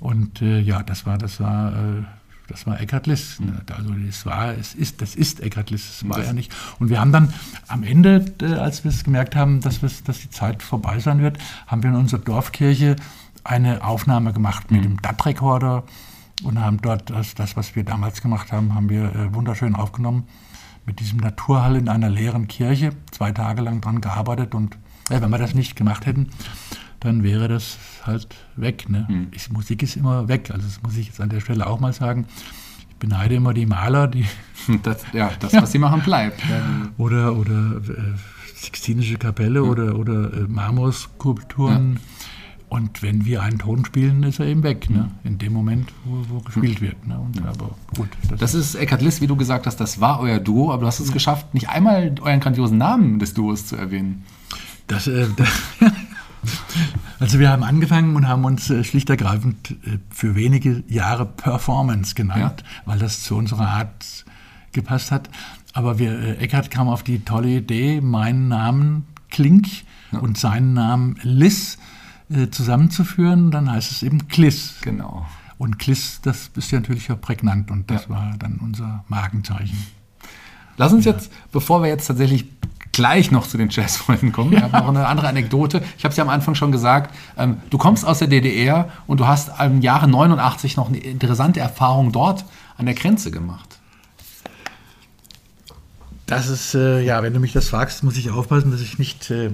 und äh, ja, das war, das war äh, das war Eckhard Liss. Ne? Also das war, es ist, das ist Eckhard Liss, das war ja nicht. Und wir haben dann am Ende, äh, als wir es gemerkt haben, dass, dass die Zeit vorbei sein wird, haben wir in unserer Dorfkirche eine Aufnahme gemacht mit mhm. dem DAT-Rekorder und haben dort das, das, was wir damals gemacht haben, haben wir äh, wunderschön aufgenommen. Mit diesem Naturhall in einer leeren Kirche, zwei Tage lang dran gearbeitet und äh, wenn wir das nicht gemacht hätten, dann wäre das halt weg. Ne? Mhm. Ich, Musik ist immer weg. Also das muss ich jetzt an der Stelle auch mal sagen. Ich beneide immer die Maler, die. *laughs* Das, ja, das, ja. was sie machen, bleibt. Oder, oder äh, Sixtinische Kapelle mhm. oder, oder äh, Marmorskulpturen. Ja. Und wenn wir einen Ton spielen, ist er eben weg, ne? in dem Moment, wo, wo gespielt wird. Ne? Und, aber gut. Das, das ist Eckhard Liss, wie du gesagt hast, das war euer Duo, aber du hast es geschafft, nicht einmal euren grandiosen Namen des Duos zu erwähnen. Das, äh, *laughs* also wir haben angefangen und haben uns äh, schlicht ergreifend äh, für wenige Jahre Performance genannt, ja. weil das zu unserer Art gepasst hat. Aber wir, äh, Eckhard kam auf die tolle Idee, meinen Namen Klink ja. und seinen Namen Liss äh, zusammenzuführen, dann heißt es eben Kliss. Genau. Und Kliss, das ist ja natürlich auch prägnant und das ja. war dann unser Markenzeichen. Lass uns jetzt, bevor wir jetzt tatsächlich gleich noch zu den Jazzfreunden kommen. Ich habe noch eine andere Anekdote. Ich habe es ja am Anfang schon gesagt. Ähm, du kommst aus der DDR und du hast im Jahre 89 noch eine interessante Erfahrung dort an der Grenze gemacht. Das ist, äh, ja, wenn du mich das fragst, muss ich aufpassen, dass ich nicht äh,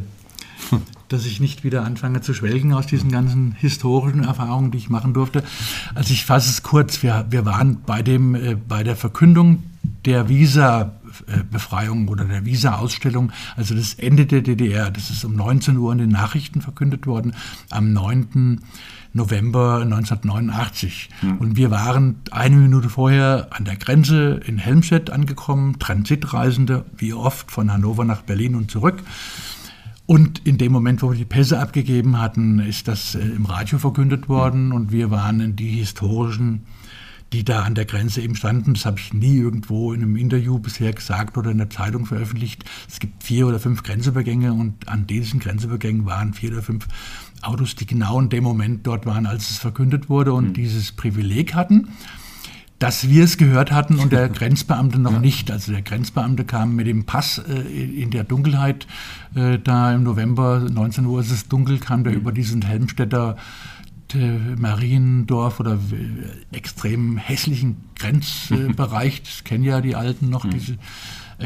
*laughs* dass ich nicht wieder anfange zu schwelgen aus diesen ganzen historischen Erfahrungen, die ich machen durfte. Also ich fasse es kurz, wir, wir waren bei, dem, äh, bei der Verkündung der Visa-Befreiung oder der Visa-Ausstellung, also das Ende der DDR, das ist um 19 Uhr in den Nachrichten verkündet worden, am 9. November 1989. Mhm. Und wir waren eine Minute vorher an der Grenze in Helmstedt angekommen, Transitreisende, wie oft von Hannover nach Berlin und zurück. Und in dem Moment, wo wir die Pässe abgegeben hatten, ist das äh, im Radio verkündet worden und wir waren in die historischen, die da an der Grenze eben standen. Das habe ich nie irgendwo in einem Interview bisher gesagt oder in der Zeitung veröffentlicht. Es gibt vier oder fünf Grenzübergänge und an diesen Grenzübergängen waren vier oder fünf Autos, die genau in dem Moment dort waren, als es verkündet wurde und mhm. dieses Privileg hatten dass wir es gehört hatten und der *laughs* Grenzbeamte noch ja. nicht. Also der Grenzbeamte kam mit dem Pass äh, in der Dunkelheit, äh, da im November, 19 Uhr ist es dunkel, kam der mhm. über diesen Helmstädter Mariendorf oder äh, extrem hässlichen Grenzbereich, *laughs* das kennen ja die Alten noch, mhm. diese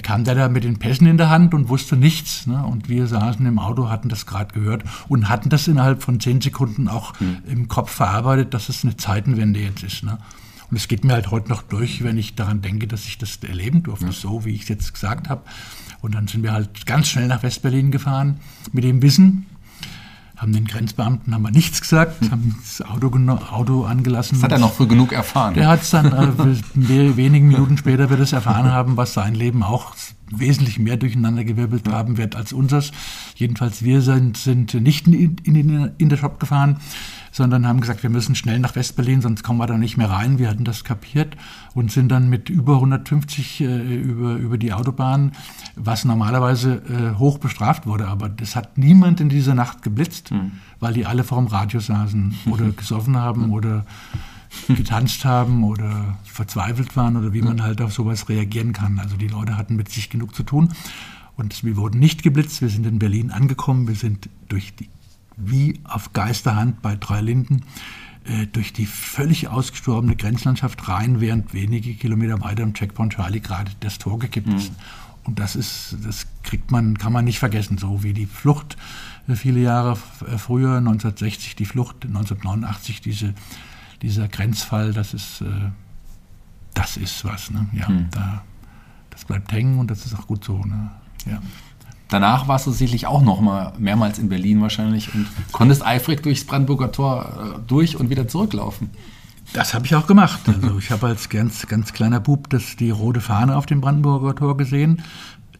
kam der da mit den Pässen in der Hand und wusste nichts. Ne? Und wir saßen im Auto, hatten das gerade gehört und hatten das innerhalb von zehn Sekunden auch mhm. im Kopf verarbeitet, dass es eine Zeitenwende jetzt ist. Ne? Und es geht mir halt heute noch durch, wenn ich daran denke, dass ich das erleben durfte, ja. so wie ich es jetzt gesagt habe. Und dann sind wir halt ganz schnell nach Westberlin gefahren mit dem Wissen, haben den Grenzbeamten haben wir nichts gesagt, hm. haben das Auto, Auto angelassen. Das hat er noch früh genug erfahren. Der hat es dann äh, wenigen Minuten später wird es erfahren *laughs* haben, was sein Leben auch wesentlich mehr durcheinandergewirbelt haben wird als unseres. Jedenfalls wir sind, sind nicht in, in, in der Shop gefahren, sondern haben gesagt, wir müssen schnell nach Westberlin, sonst kommen wir da nicht mehr rein. Wir hatten das kapiert und sind dann mit über 150 äh, über, über die Autobahn, was normalerweise äh, hoch bestraft wurde. Aber das hat niemand in dieser Nacht geblitzt, mhm. weil die alle vor dem Radio saßen oder *laughs* gesoffen haben oder getanzt haben oder verzweifelt waren oder wie man halt auf sowas reagieren kann. Also die Leute hatten mit sich genug zu tun. Und wir wurden nicht geblitzt. Wir sind in Berlin angekommen. Wir sind durch die wie auf Geisterhand bei Drei Linden äh, durch die völlig ausgestorbene Grenzlandschaft rein, während wenige Kilometer weiter im Checkpoint Charlie gerade das Tor gekippt mhm. ist. Und das ist, das kriegt man, kann man nicht vergessen, so wie die Flucht äh, viele Jahre äh, früher, 1960 die Flucht, 1989 diese, dieser Grenzfall, das ist, das ist was. Ne? Ja, mhm. da, das bleibt hängen und das ist auch gut so. Ne? Ja. Danach warst du sicherlich auch noch mal mehrmals in Berlin wahrscheinlich und konntest eifrig durchs Brandenburger Tor äh, durch und wieder zurücklaufen. Das habe ich auch gemacht. Also ich habe als ganz, ganz kleiner Bub das, die rote Fahne auf dem Brandenburger Tor gesehen.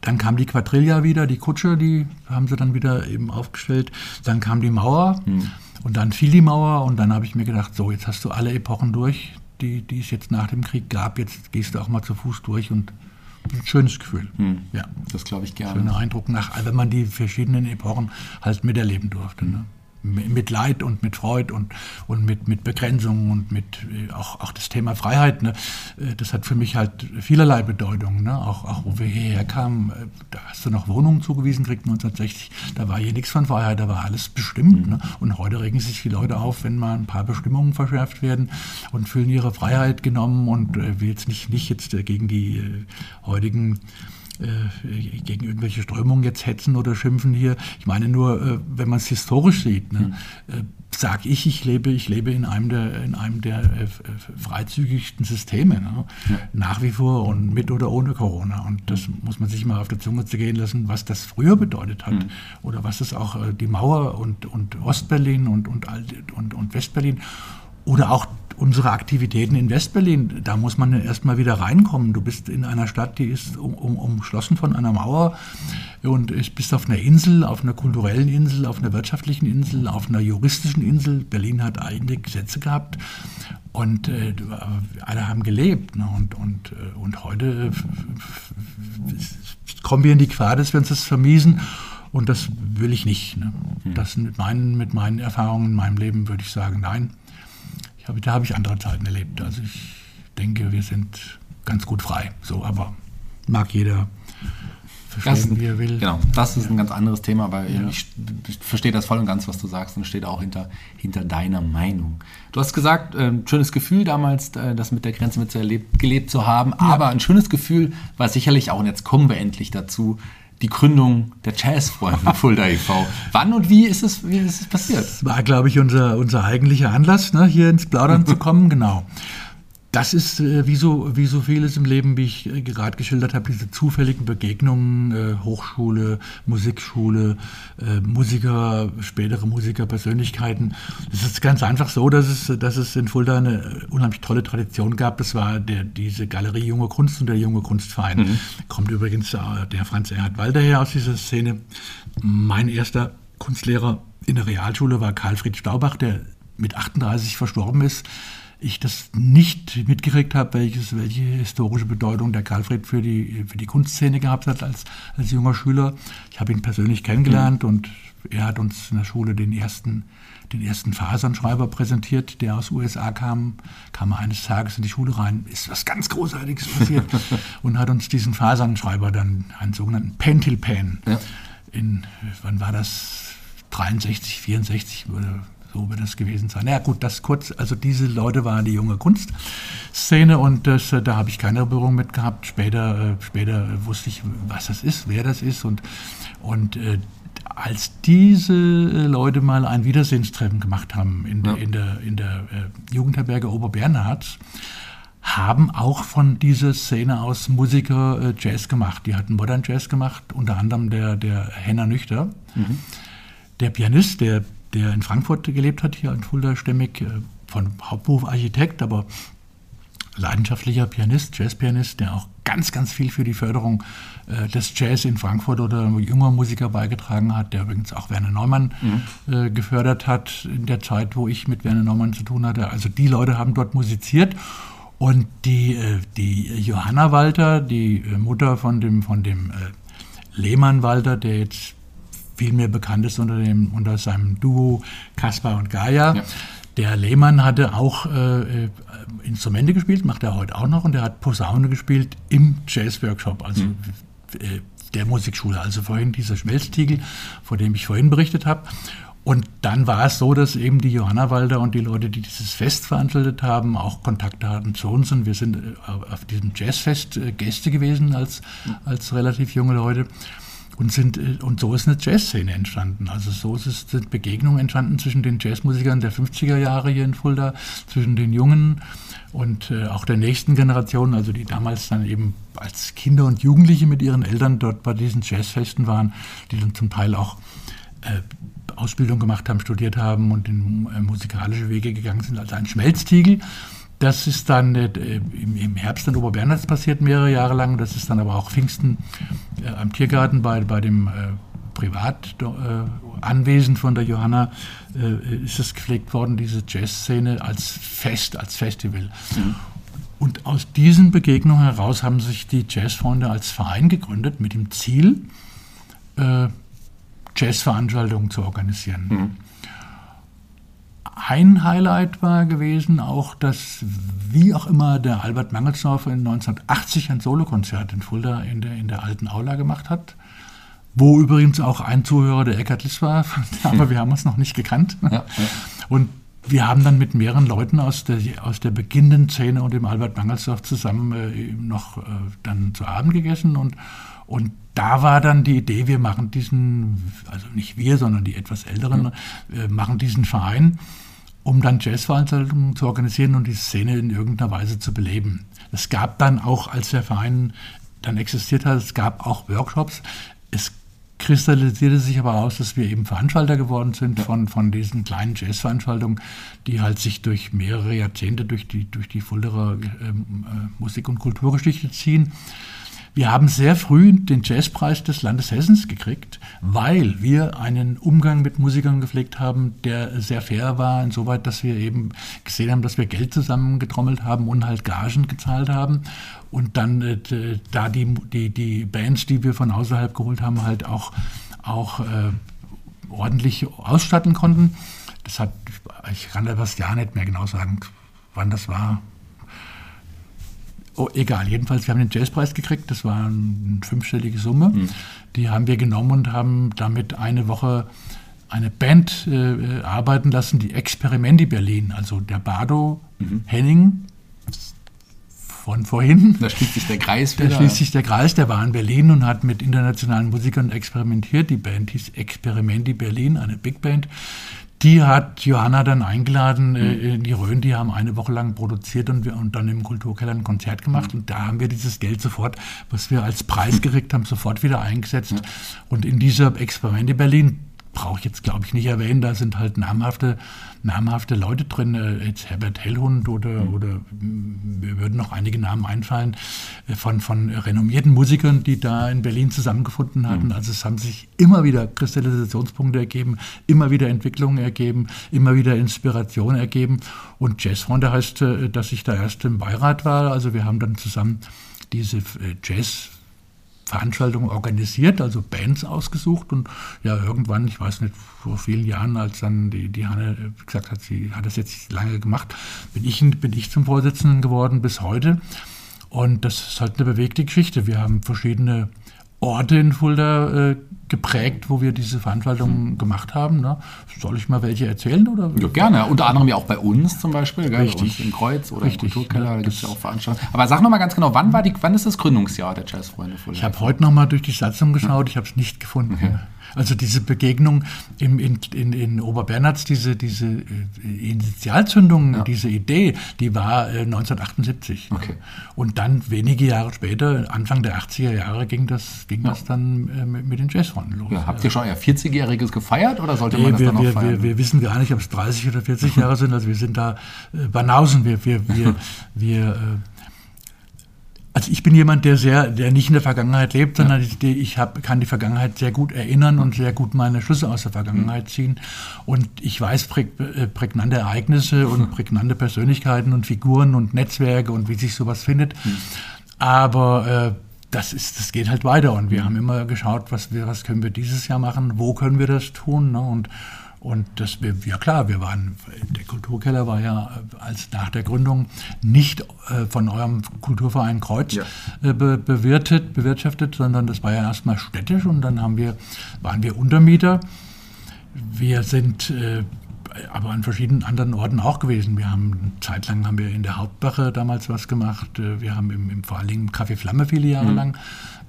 Dann kam die Quadrilla wieder, die Kutsche, die haben sie dann wieder eben aufgestellt. Dann kam die Mauer hm. und dann fiel die Mauer und dann habe ich mir gedacht, so, jetzt hast du alle Epochen durch, die, die es jetzt nach dem Krieg gab. Jetzt gehst du auch mal zu Fuß durch und schönes Gefühl. Hm. Ja, das glaube ich gerne. Schöner Eindruck nach, wenn man die verschiedenen Epochen halt miterleben durfte. Ne? Mit Leid und mit Freude und, und mit, mit Begrenzungen und mit äh, auch, auch das Thema Freiheit. Ne? Äh, das hat für mich halt vielerlei Bedeutung. Ne? Auch, auch wo wir hierher kamen, äh, da hast du noch Wohnungen zugewiesen kriegt 1960, da war hier nichts von Freiheit, da war alles bestimmt. Mhm. Ne? Und heute regen sich die Leute auf, wenn mal ein paar Bestimmungen verschärft werden und fühlen ihre Freiheit genommen und äh, will jetzt nicht, nicht jetzt gegen die äh, heutigen äh, gegen irgendwelche Strömungen jetzt hetzen oder schimpfen hier. Ich meine nur, äh, wenn man es historisch sieht, ne? Mhm. sage ich, ich lebe, ich lebe in einem der, in einem der äh, freizügigsten Systeme. Ne? Ja. Nach wie vor und mit oder ohne Corona. Und das muss man sich mal auf der Zunge zu gehen lassen, was das früher bedeutet hat. Mhm. Oder was es auch äh, die Mauer und, und Ostberlin und, und, und, und Westberlin oder auch unsere Aktivitäten in Westberlin, da muss man erstmal wieder reinkommen. Du bist in einer Stadt, die ist um, um, umschlossen von einer Mauer und bist auf einer Insel, auf einer kulturellen Insel, auf einer wirtschaftlichen Insel, auf einer juristischen Insel. Berlin hat eigene Gesetze gehabt und äh, alle haben gelebt. Ne? Und, und, äh, und heute äh, kommen wir in die Gefahr, dass wir uns das vermiesen. Und das will ich nicht. Ne? Hm. Das mit meinen, mit meinen Erfahrungen in meinem Leben würde ich sagen, nein habe, da habe ich andere Zeiten erlebt. Also ich denke, wir sind ganz gut frei. So, aber mag jeder verstehen, das, wie er will. Genau, das ist ein ganz anderes Thema, weil ja. ich, ich, verstehe das voll und ganz, was du sagst und steht auch hinter, hinter deiner Meinung. Du hast gesagt, äh, ein schönes Gefühl damals, äh, das mit der Grenze mit erlebt, gelebt zu haben, ja. aber ein schönes Gefühl war sicherlich auch, und jetzt kommen wir endlich dazu, die Gründung der Jazzfreunde *laughs* Fulda e.V. Wann und wie ist es, wie ist es passiert? Das war, glaube ich, unser, unser eigentlicher Anlass, ne, hier ins Plaudern zu kommen, *laughs* genau das ist äh, wie, so, wie so vieles im Leben, wie ich äh, gerade geschildert habe, diese zufälligen Begegnungen, äh, Hochschule, Musikschule, äh, Musiker, spätere Musiker, Persönlichkeiten. Es ist ganz einfach so, dass es, dass es in Fulda eine unheimlich tolle Tradition gab. Das war der, diese Galerie Junge Kunst und der Junge Kunstverein. Mhm. Kommt übrigens äh, der Franz Erhard Walder her aus dieser Szene. Mein erster Kunstlehrer in der Realschule war Karl-Fried Staubach, der mit 38 verstorben ist ich das nicht mitgekriegt habe, welches, welche historische Bedeutung der Karlfried für die, für die Kunstszene gehabt hat als, als junger Schüler. Ich habe ihn persönlich kennengelernt mhm. und er hat uns in der Schule den ersten, den ersten Fasernschreiber präsentiert, der aus USA kam, kam eines Tages in die Schule rein, ist was ganz Großartiges passiert *laughs* und hat uns diesen Fasernschreiber dann, einen sogenannten Pentil Pen, ja. in, wann war das, 63, 64 oder so wird es gewesen sein. Ja gut, das kurz, also diese Leute waren die junge Kunstszene und das, äh, da habe ich keine Berührung mit gehabt. Später, äh, später wusste ich, was das ist, wer das ist und, und äh, als diese Leute mal ein Wiedersehenstreffen gemacht haben in, ja. in der, in der äh, Jugendherberge Oberbernhards, haben auch von dieser Szene aus Musiker äh, Jazz gemacht. Die hatten Modern Jazz gemacht, unter anderem der, der Henner Nüchter. Mhm. Der Pianist, der der in Frankfurt gelebt hat, hier in Fulda stämmig, äh, von Hauptberuf Architekt, aber leidenschaftlicher Pianist, Jazzpianist, der auch ganz, ganz viel für die Förderung äh, des Jazz in Frankfurt oder junger Musiker beigetragen hat, der übrigens auch Werner Neumann mhm. äh, gefördert hat in der Zeit, wo ich mit Werner Neumann zu tun hatte. Also die Leute haben dort musiziert und die, äh, die Johanna Walter, die Mutter von dem, von dem Lehmann Walter, der jetzt viel mehr bekannt ist unter, dem, unter seinem Duo Kaspar und Gaia. Ja. Der Lehmann hatte auch äh, äh, Instrumente gespielt, macht er heute auch noch, und er hat Posaune gespielt im Jazz-Workshop, also mhm. äh, der Musikschule. Also vorhin dieser Schmelztiegel, von dem ich vorhin berichtet habe. Und dann war es so, dass eben die Johanna Walder und die Leute, die dieses Fest veranstaltet haben, auch Kontakte hatten zu uns. Und wir sind äh, auf diesem Jazzfest Gäste gewesen als, als relativ junge Leute. Und, sind, äh, und so ist eine Jazzszene entstanden. Also so sind Begegnungen entstanden zwischen den Jazzmusikern der 50er Jahre hier in Fulda, zwischen den Jungen und äh, auch der nächsten Generation, also die damals dann eben als Kinder und Jugendliche mit ihren Eltern dort bei diesen Jazzfesten waren, die dann zum Teil auch äh, Ausbildung gemacht haben, studiert haben und in äh, musikalische Wege gegangen sind, also ein Schmelztiegel. Das ist dann äh, im, Herbst in Oberbernhards passiert, mehrere Jahre lang. Das ist dann aber auch Pfingsten äh, am Tiergarten bei, bei dem äh, Privatanwesen äh, von der Johanna äh, ist es gepflegt worden, diese Jazzszene als Fest, als Festival. Mhm. Und aus diesen Begegnungen heraus haben sich die Jazzfreunde als Verein gegründet mit dem Ziel, Jazzveranstaltungen zu organisieren. Mhm. Ein Highlight war gewesen auch, dass, wie auch immer, der Albert Mangelsdorfer in 1980 ein Solokonzert in Fulda in der, in der alten Aula gemacht hat, wo übrigens auch ein Zuhörer der Eckart Liss war, *laughs* aber wir haben uns noch nicht gekannt. Ja, ja. Und wir haben dann mit mehreren Leuten aus der, aus der beginnenden Szene und dem Albert Mangelsdorf zusammen äh, noch äh, dann zu Abend gegessen und Und da war dann die Idee, wir machen diesen, also nicht wir, sondern die etwas Älteren, äh, machen diesen Verein, um dann Jazzveranstaltungen zu organisieren und die Szene in irgendeiner Weise zu beleben. Es gab dann auch, als der Verein dann existiert hat, es gab auch Workshops. Es kristallisierte sich aber aus, dass wir eben Veranstalter geworden sind von, von diesen kleinen Jazzveranstaltungen, die halt sich durch mehrere Jahrzehnte durch die, durch die Fulderer ähm, äh, Musik- und Kulturgeschichte ziehen. Wir haben sehr früh den Jazzpreis des Landes Hessens gekriegt, weil wir einen Umgang mit Musikern gepflegt haben, der sehr fair war, insoweit, dass wir eben gesehen haben, dass wir Geld zusammengetrommelt haben und halt Gagen gezahlt haben. Und dann äh, da die, die, die Bands, die wir von außerhalb geholt haben, halt auch, auch äh, ordentlich ausstatten konnten. Das hat, ich kann das Jahr nicht mehr genau sagen, wann das war, Oh, egal, jedenfalls, wir haben den Jazzpreis gekriegt, das war eine fünfstellige Summe. Mhm. Die haben wir genommen und haben damit eine Woche eine Band äh, arbeiten lassen, die Experimenti Berlin, also der Bardo mhm. Henning von vorhin. Da schließt sich der Kreis wieder. Da schließt sich der Kreis, der war in Berlin und hat mit internationalen Musikern experimentiert. Die Band hieß Experimenti Berlin, eine Big Band. Die hat Johanna dann eingeladen äh, in die Rhön. Die haben eine Woche lang produziert und, wir, und dann im Kulturkeller ein Konzert gemacht. Und da haben wir dieses Geld sofort, was wir als Preis gekriegt haben, sofort wieder eingesetzt. Und in dieser Experimente Berlin brauche ich jetzt, glaube ich, nicht erwähnen. Da sind halt namhafte, namhafte Leute drin, äh, jetzt Herbert Hellhund oder, mhm. oder mir würden noch einige Namen einfallen, äh, von, von renommierten Musikern, die da in Berlin zusammengefunden hatten. Mhm. Also es haben sich immer wieder Kristallisationspunkte ergeben, immer wieder Entwicklungen ergeben, immer wieder Inspirationen ergeben. Und Jazzfreunde heißt, äh, dass ich da erst im Beirat war. Also wir haben dann zusammen diese Jazz Veranstaltungen organisiert, also Bands ausgesucht und ja, irgendwann, ich weiß nicht, vor vielen Jahren, als dann die, die Hanne gesagt hat, sie hat das jetzt lange gemacht, bin ich, bin ich zum Vorsitzenden geworden bis heute. Und das ist halt eine bewegte Geschichte. Wir haben verschiedene Orte in Fulda äh, geprägt, wo wir diese Veranstaltungen gemacht haben. Ne? Soll ich mal welche erzählen? Oder? Ja, gerne. Unter anderem ja auch bei uns zum Beispiel. Gell? Richtig. in Kreuz oder Richtig, im Kulturkeller, da gibt es ja auch Veranstaltungen. Aber sag noch mal ganz genau, wann, war die, wann ist das Gründungsjahr der Jazzfreunde Fulda? Ich habe heute noch mal durch die Satzung geschaut, ich habe es nicht gefunden. Okay. Also diese Begegnung im, in, in, in Oberbernhards, diese, diese äh, Initialzündung, ja. diese Idee, die war äh, 1978. Okay. Und dann wenige Jahre später, Anfang der 80er Jahre, ging das, ging ja. das dann äh, mit, mit, den Jazzfreunden los. Ja, habt ihr schon euer 40-jähriges gefeiert oder sollte nee, man das wir, dann noch wir, feiern? Wir, wir, wissen gar nicht, ob es 30 oder 40 Jahre sind. Also wir sind da äh, Banausen. Wir, wir, wir, *laughs* wir äh, also ich bin jemand, der sehr, der nicht in der Vergangenheit lebt, sondern ja. ich hab, kann die Vergangenheit sehr gut erinnern und sehr gut meine Schlüsse aus der Vergangenheit ziehen. Und ich weiß äh, prägnante Ereignisse und *laughs* prägnante Persönlichkeiten und Figuren und Netzwerke und wie sich sowas findet. Mhm. Aber äh, das, ist, das geht halt weiter und wir mhm. haben immer geschaut, was, wir, was können wir dieses Jahr machen, wo können wir das tun. Ne? Und und das, ja klar, wir waren, der Kulturkeller war ja äh, als nach der Gründung nicht äh, von eurem Kulturverein Kreuz ja. äh, be, bewirtet, bewirtschaftet, sondern das war ja erstmal städtisch und dann haben wir, waren wir Untermieter. Wir sind äh, aber an verschiedenen anderen Orten auch gewesen. Wir haben eine Zeit lang haben wir in der Hauptbache damals was gemacht. Äh, wir haben im, im vor allen Dingen Café Flamme viele Jahre mhm. lang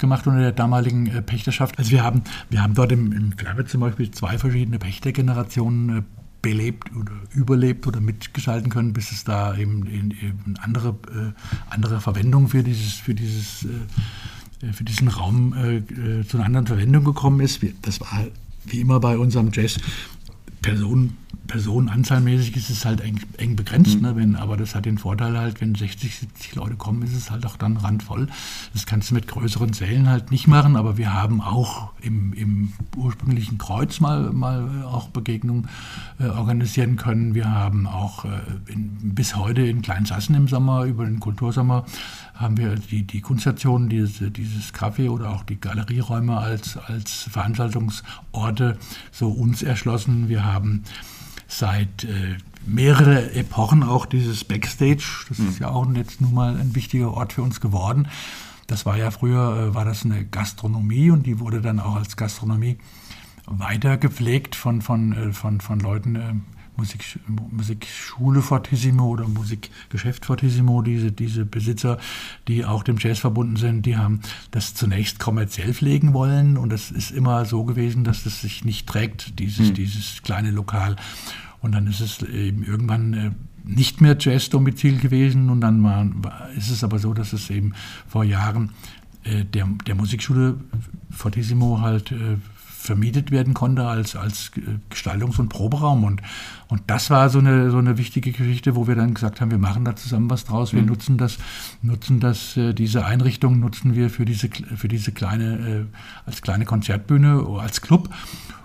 gemacht unter der damaligen äh, Pächterschaft. Also wir haben, wir haben dort im, im Flamme zum Beispiel zwei verschiedene Pächtergenerationen äh, belebt oder überlebt oder mitgestalten können, bis es da eben, in andere, äh, andere Verwendung für dieses, für dieses äh, für diesen Raum äh, zu einer anderen Verwendung gekommen ist. Das war wie immer bei unserem Jazz Personen Personenanzahlmäßig ist es halt eng, eng begrenzt, mhm. ne, wenn, aber das hat den Vorteil halt, wenn 60, 70 Leute kommen, ist es halt auch dann randvoll. Das kannst du mit größeren Sälen halt nicht machen, aber wir haben auch im, im ursprünglichen Kreuz mal, mal auch Begegnungen äh, organisieren können. Wir haben auch äh, in, bis heute in Kleinsassen im Sommer, über den Kultursommer, haben wir die, die Kunststation, diese, dieses Café oder auch die Galerieräume als, als Veranstaltungsorte so uns erschlossen. Wir haben seit äh, mehrere Epochen auch dieses Backstage. Das mhm. ist ja auch jetzt nun mal ein wichtiger Ort für uns geworden. Das war ja früher, äh, war das eine Gastronomie und die wurde dann auch als Gastronomie weiter gepflegt von, von, äh, von, von Leuten, äh, Musik, Musikschule Fortissimo oder Musikgeschäft Fortissimo, diese, diese Besitzer, die auch dem Jazz verbunden sind, die haben das zunächst kommerziell pflegen wollen und es ist immer so gewesen, dass das sich nicht trägt, dieses, hm. dieses kleine Lokal. Und dann ist es eben irgendwann äh, nicht mehr Jazz-Domizil gewesen und dann war, ist es aber so, dass es eben vor Jahren äh, der, der Musikschule Fortissimo halt äh, vermietet werden konnte als, als Gestaltungs- und Proberaum. Und, und das war so eine, so eine wichtige Geschichte, wo wir dann gesagt haben, wir machen da zusammen was draus. Wir mhm. nutzen das, nutzen das, äh, diese Einrichtung nutzen wir für diese, für diese kleine, als kleine Konzertbühne, als Club.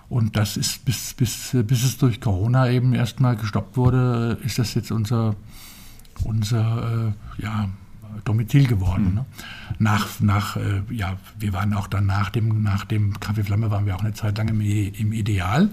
Und das ist, bis, bis, bis es durch Corona eben erstmal gestoppt wurde, ist das jetzt unser, unser äh, ja, Domizil geworden. Mhm. Ne? Nach, nach äh, ja, wir waren auch dann nach dem, nach dem Kaffee Flamme waren wir auch eine Zeit lang im, im Ideal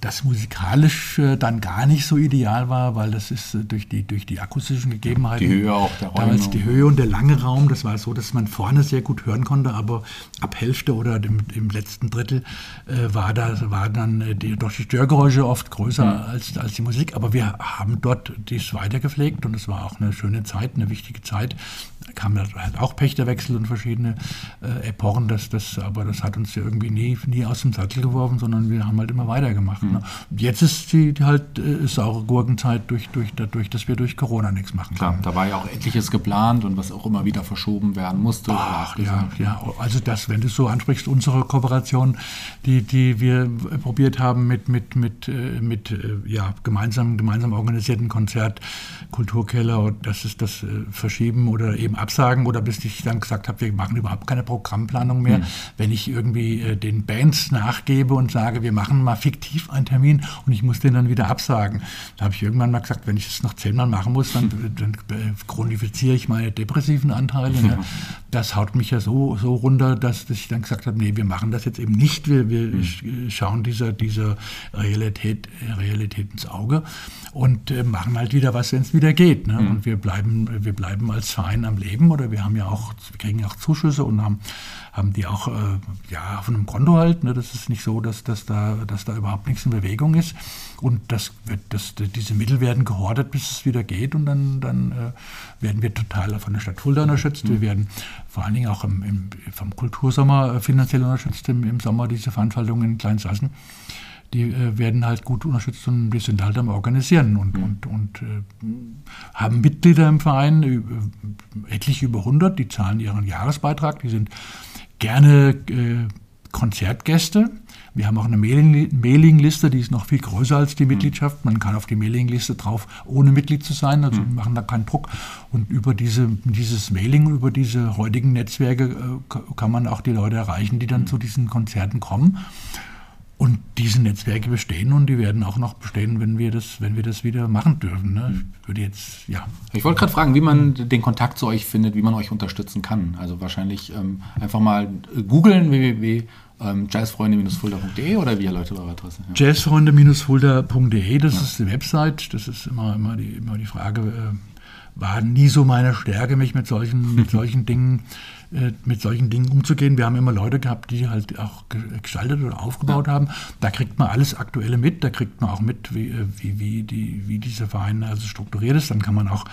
das musikalisch dann gar nicht so ideal war, weil das ist äh, durch, die, durch die akustischen Gegebenheiten. Die Höhe auch der Räume. Damals die Höhe und der lange Raum, das war so, dass man vorne sehr gut hören konnte, aber ab Hälfte oder dem, im letzten Drittel äh, war, da, war dann äh, die, doch die Störgeräusche oft größer mhm. als, als die Musik. Aber wir haben dort dies weitergepflegt und es war auch eine schöne Zeit, eine wichtige Zeit. Da kam halt auch Pächterwechsel und verschiedene äh, Epochen, das, das, aber das hat uns ja irgendwie nie, nie aus dem Sattel geworfen, sondern wir haben halt immer weitergemacht. Mhm. Ne? Jetzt ist die halt äh, saure Gurkenzeit durch, durch, dadurch, dass wir durch Corona nichts machen Klar, da war ja auch etliches geplant und was auch immer wieder verschoben werden musste. Ach, ja, ja, also das, wenn du es so ansprichst, unsere Kooperation, die, die wir probiert haben mit, mit, mit, äh, mit äh, ja, gemeinsam, gemeinsam organisierten Konzert, Kulturkeller, und das ist das Verschieben oder eben absagen oder bis ich dann gesagt habe, wir machen überhaupt keine Programmplanung mehr. Mhm. Wenn ich irgendwie äh, den Bands nachgebe und sage, wir machen mal fiktiv einen Termin und ich muss den dann wieder absagen. Da habe ich irgendwann mal gesagt, wenn ich das noch zehnmal machen muss, dann, dann äh, chronifiziere ich meine depressiven Anteile. Ne? Das haut mich ja so, so runter, dass, dass ich dann gesagt habe, nee, wir machen das jetzt eben nicht. Wir, wir mhm. schauen dieser, dieser Realität, Realität ins Auge und äh, machen halt wieder was, wenn es wieder geht. Ne? Mhm. Und wir bleiben, wir bleiben als Verein am Leben oder wir haben ja auch, wir kriegen ja auch Zuschüsse und haben, haben die auch äh, ja, auf einem Konto halt. Ne? Das ist nicht so, dass, dass, da, dass da überhaupt nichts in Bewegung ist. Und das das, diese Mittel werden gehortet, bis es wieder geht und dann, dann äh, werden wir total von der Stadt Fulda unterstützt. Mhm. Wir werden vor allen Dingen auch im, im, vom Kultursommer finanziell unterstützt, im, im Sommer diese Veranstaltungen in Kleinsassen die äh, werden halt gut unterstützt und die sind halt am Organisieren und, mhm. und, und äh, haben Mitglieder im Verein, äh, etliche über 100, die zahlen ihren Jahresbeitrag, die sind gerne äh, Konzertgäste. Wir haben auch eine Mailingliste, die ist noch viel größer als die mhm. Mitgliedschaft. Man kann auf die Mailingliste drauf, ohne Mitglied zu sein. Also wir mhm. machen da keinen Druck. Und über diese, dieses Mailing, über diese heutigen Netzwerke äh, kann man auch die Leute erreichen, die dann mhm. zu diesen Konzerten kommen. Und diese Netzwerke bestehen und die werden auch noch bestehen, wenn wir das, wenn wir das wieder machen dürfen. Ne? Ich würde jetzt, ja. Ich wollte gerade fragen, wie man den Kontakt zu euch findet, wie man euch unterstützen kann. Also wahrscheinlich ähm, einfach mal googeln www ähm, jazzfreunde-fulda.de oder wie erläutert eure Adresse? Ja. Jazzfreunde-fulda.de, das ja. ist die Website. Das ist immer, immer, die, immer die Frage, äh, war nie so meine Stärke, mich mit solchen, mit solchen *laughs* Dingen mit solchen Dingen umzugehen. Wir haben immer Leute gehabt, die halt auch gestaltet oder aufgebaut ja. haben. Da kriegt man alles Aktuelle mit, da kriegt man auch mit, wie, äh, wie, wie, die, wie dieser Verein also strukturiert ist. Dann kann man auch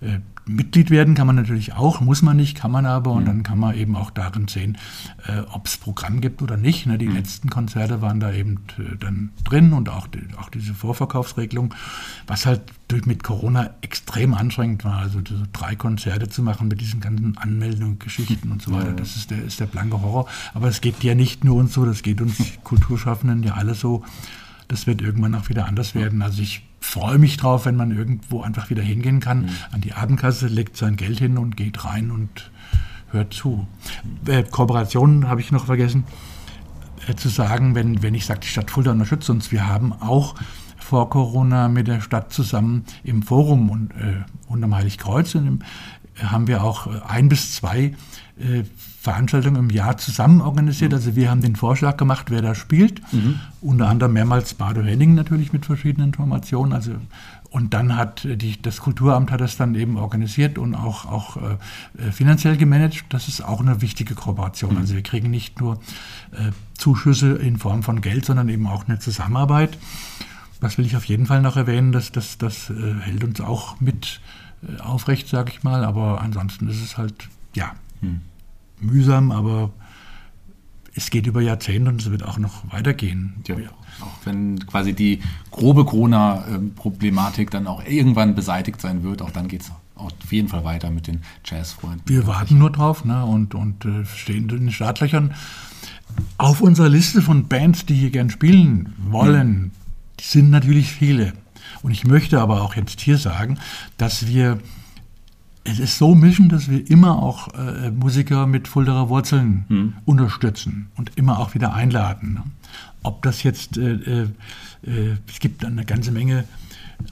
äh, Mitglied werden, kann man natürlich auch, muss man nicht, kann man aber. Und mhm. dann kann man eben auch darin sehen, äh, ob es Programm gibt oder nicht. Ne? Die mhm. letzten Konzerte waren da eben äh, dann drin und auch, die, auch diese Vorverkaufsregelung, was halt durch, mit Corona extrem anstrengend war. Also drei Konzerte zu machen mit diesen ganzen Anmeldungen, und Geschichten und so weiter, das ist der, ist der blanke Horror. Aber es geht ja nicht nur uns so, das geht uns *laughs* Kulturschaffenden ja alle so. Das wird irgendwann auch wieder anders werden. Also ich freue mich drauf, wenn man irgendwo einfach wieder hingehen kann, mhm. an die Abendkasse, legt sein Geld hin und geht rein und hört zu. Äh, Kooperationen habe ich noch vergessen äh, zu sagen, wenn, wenn ich sage, die Stadt Fulda unterstützt uns. Wir haben auch vor Corona mit der Stadt zusammen im Forum und äh, unterm Heiligkreuz und im, haben wir auch äh, ein bis zwei äh, Veranstaltungen im Jahr zusammen organisiert. Also wir haben den Vorschlag gemacht, wer da spielt. Mhm. Unter anderem mehrmals Bardo Henning natürlich mit verschiedenen Informationen. Also und dann hat die, das Kulturamt hat das dann eben organisiert und auch, auch äh, finanziell gemanagt. Das ist auch eine wichtige Kooperation. Mhm. Also wir kriegen nicht nur äh, Zuschüsse in Form von Geld, sondern eben auch eine Zusammenarbeit. das will ich auf jeden Fall noch erwähnen, dass das, das äh, hält uns auch mit äh, aufrecht, sage ich mal. Aber ansonsten ist es halt, ja, hm. mühsam, aber es geht über Jahrzehnte und es wird auch noch weitergehen. Ja, auch wenn quasi die grobe Corona-Problematik dann auch irgendwann beseitigt sein wird, auch dann geht es auf jeden Fall weiter mit den Jazzfreunden. Wir warten nur drauf ne? und, und äh, stehen in den Startlöchern. Auf unserer Liste von Bands, die hier gern spielen wollen, mhm. sind natürlich viele. Und ich möchte aber auch jetzt hier sagen, dass wir es ist so mischen, dass wir immer auch äh, Musiker mit Fulderer Wurzeln mhm. unterstützen und immer auch wieder einladen. Ne? Ob das jetzt, äh, äh, äh es gibt eine ganze Menge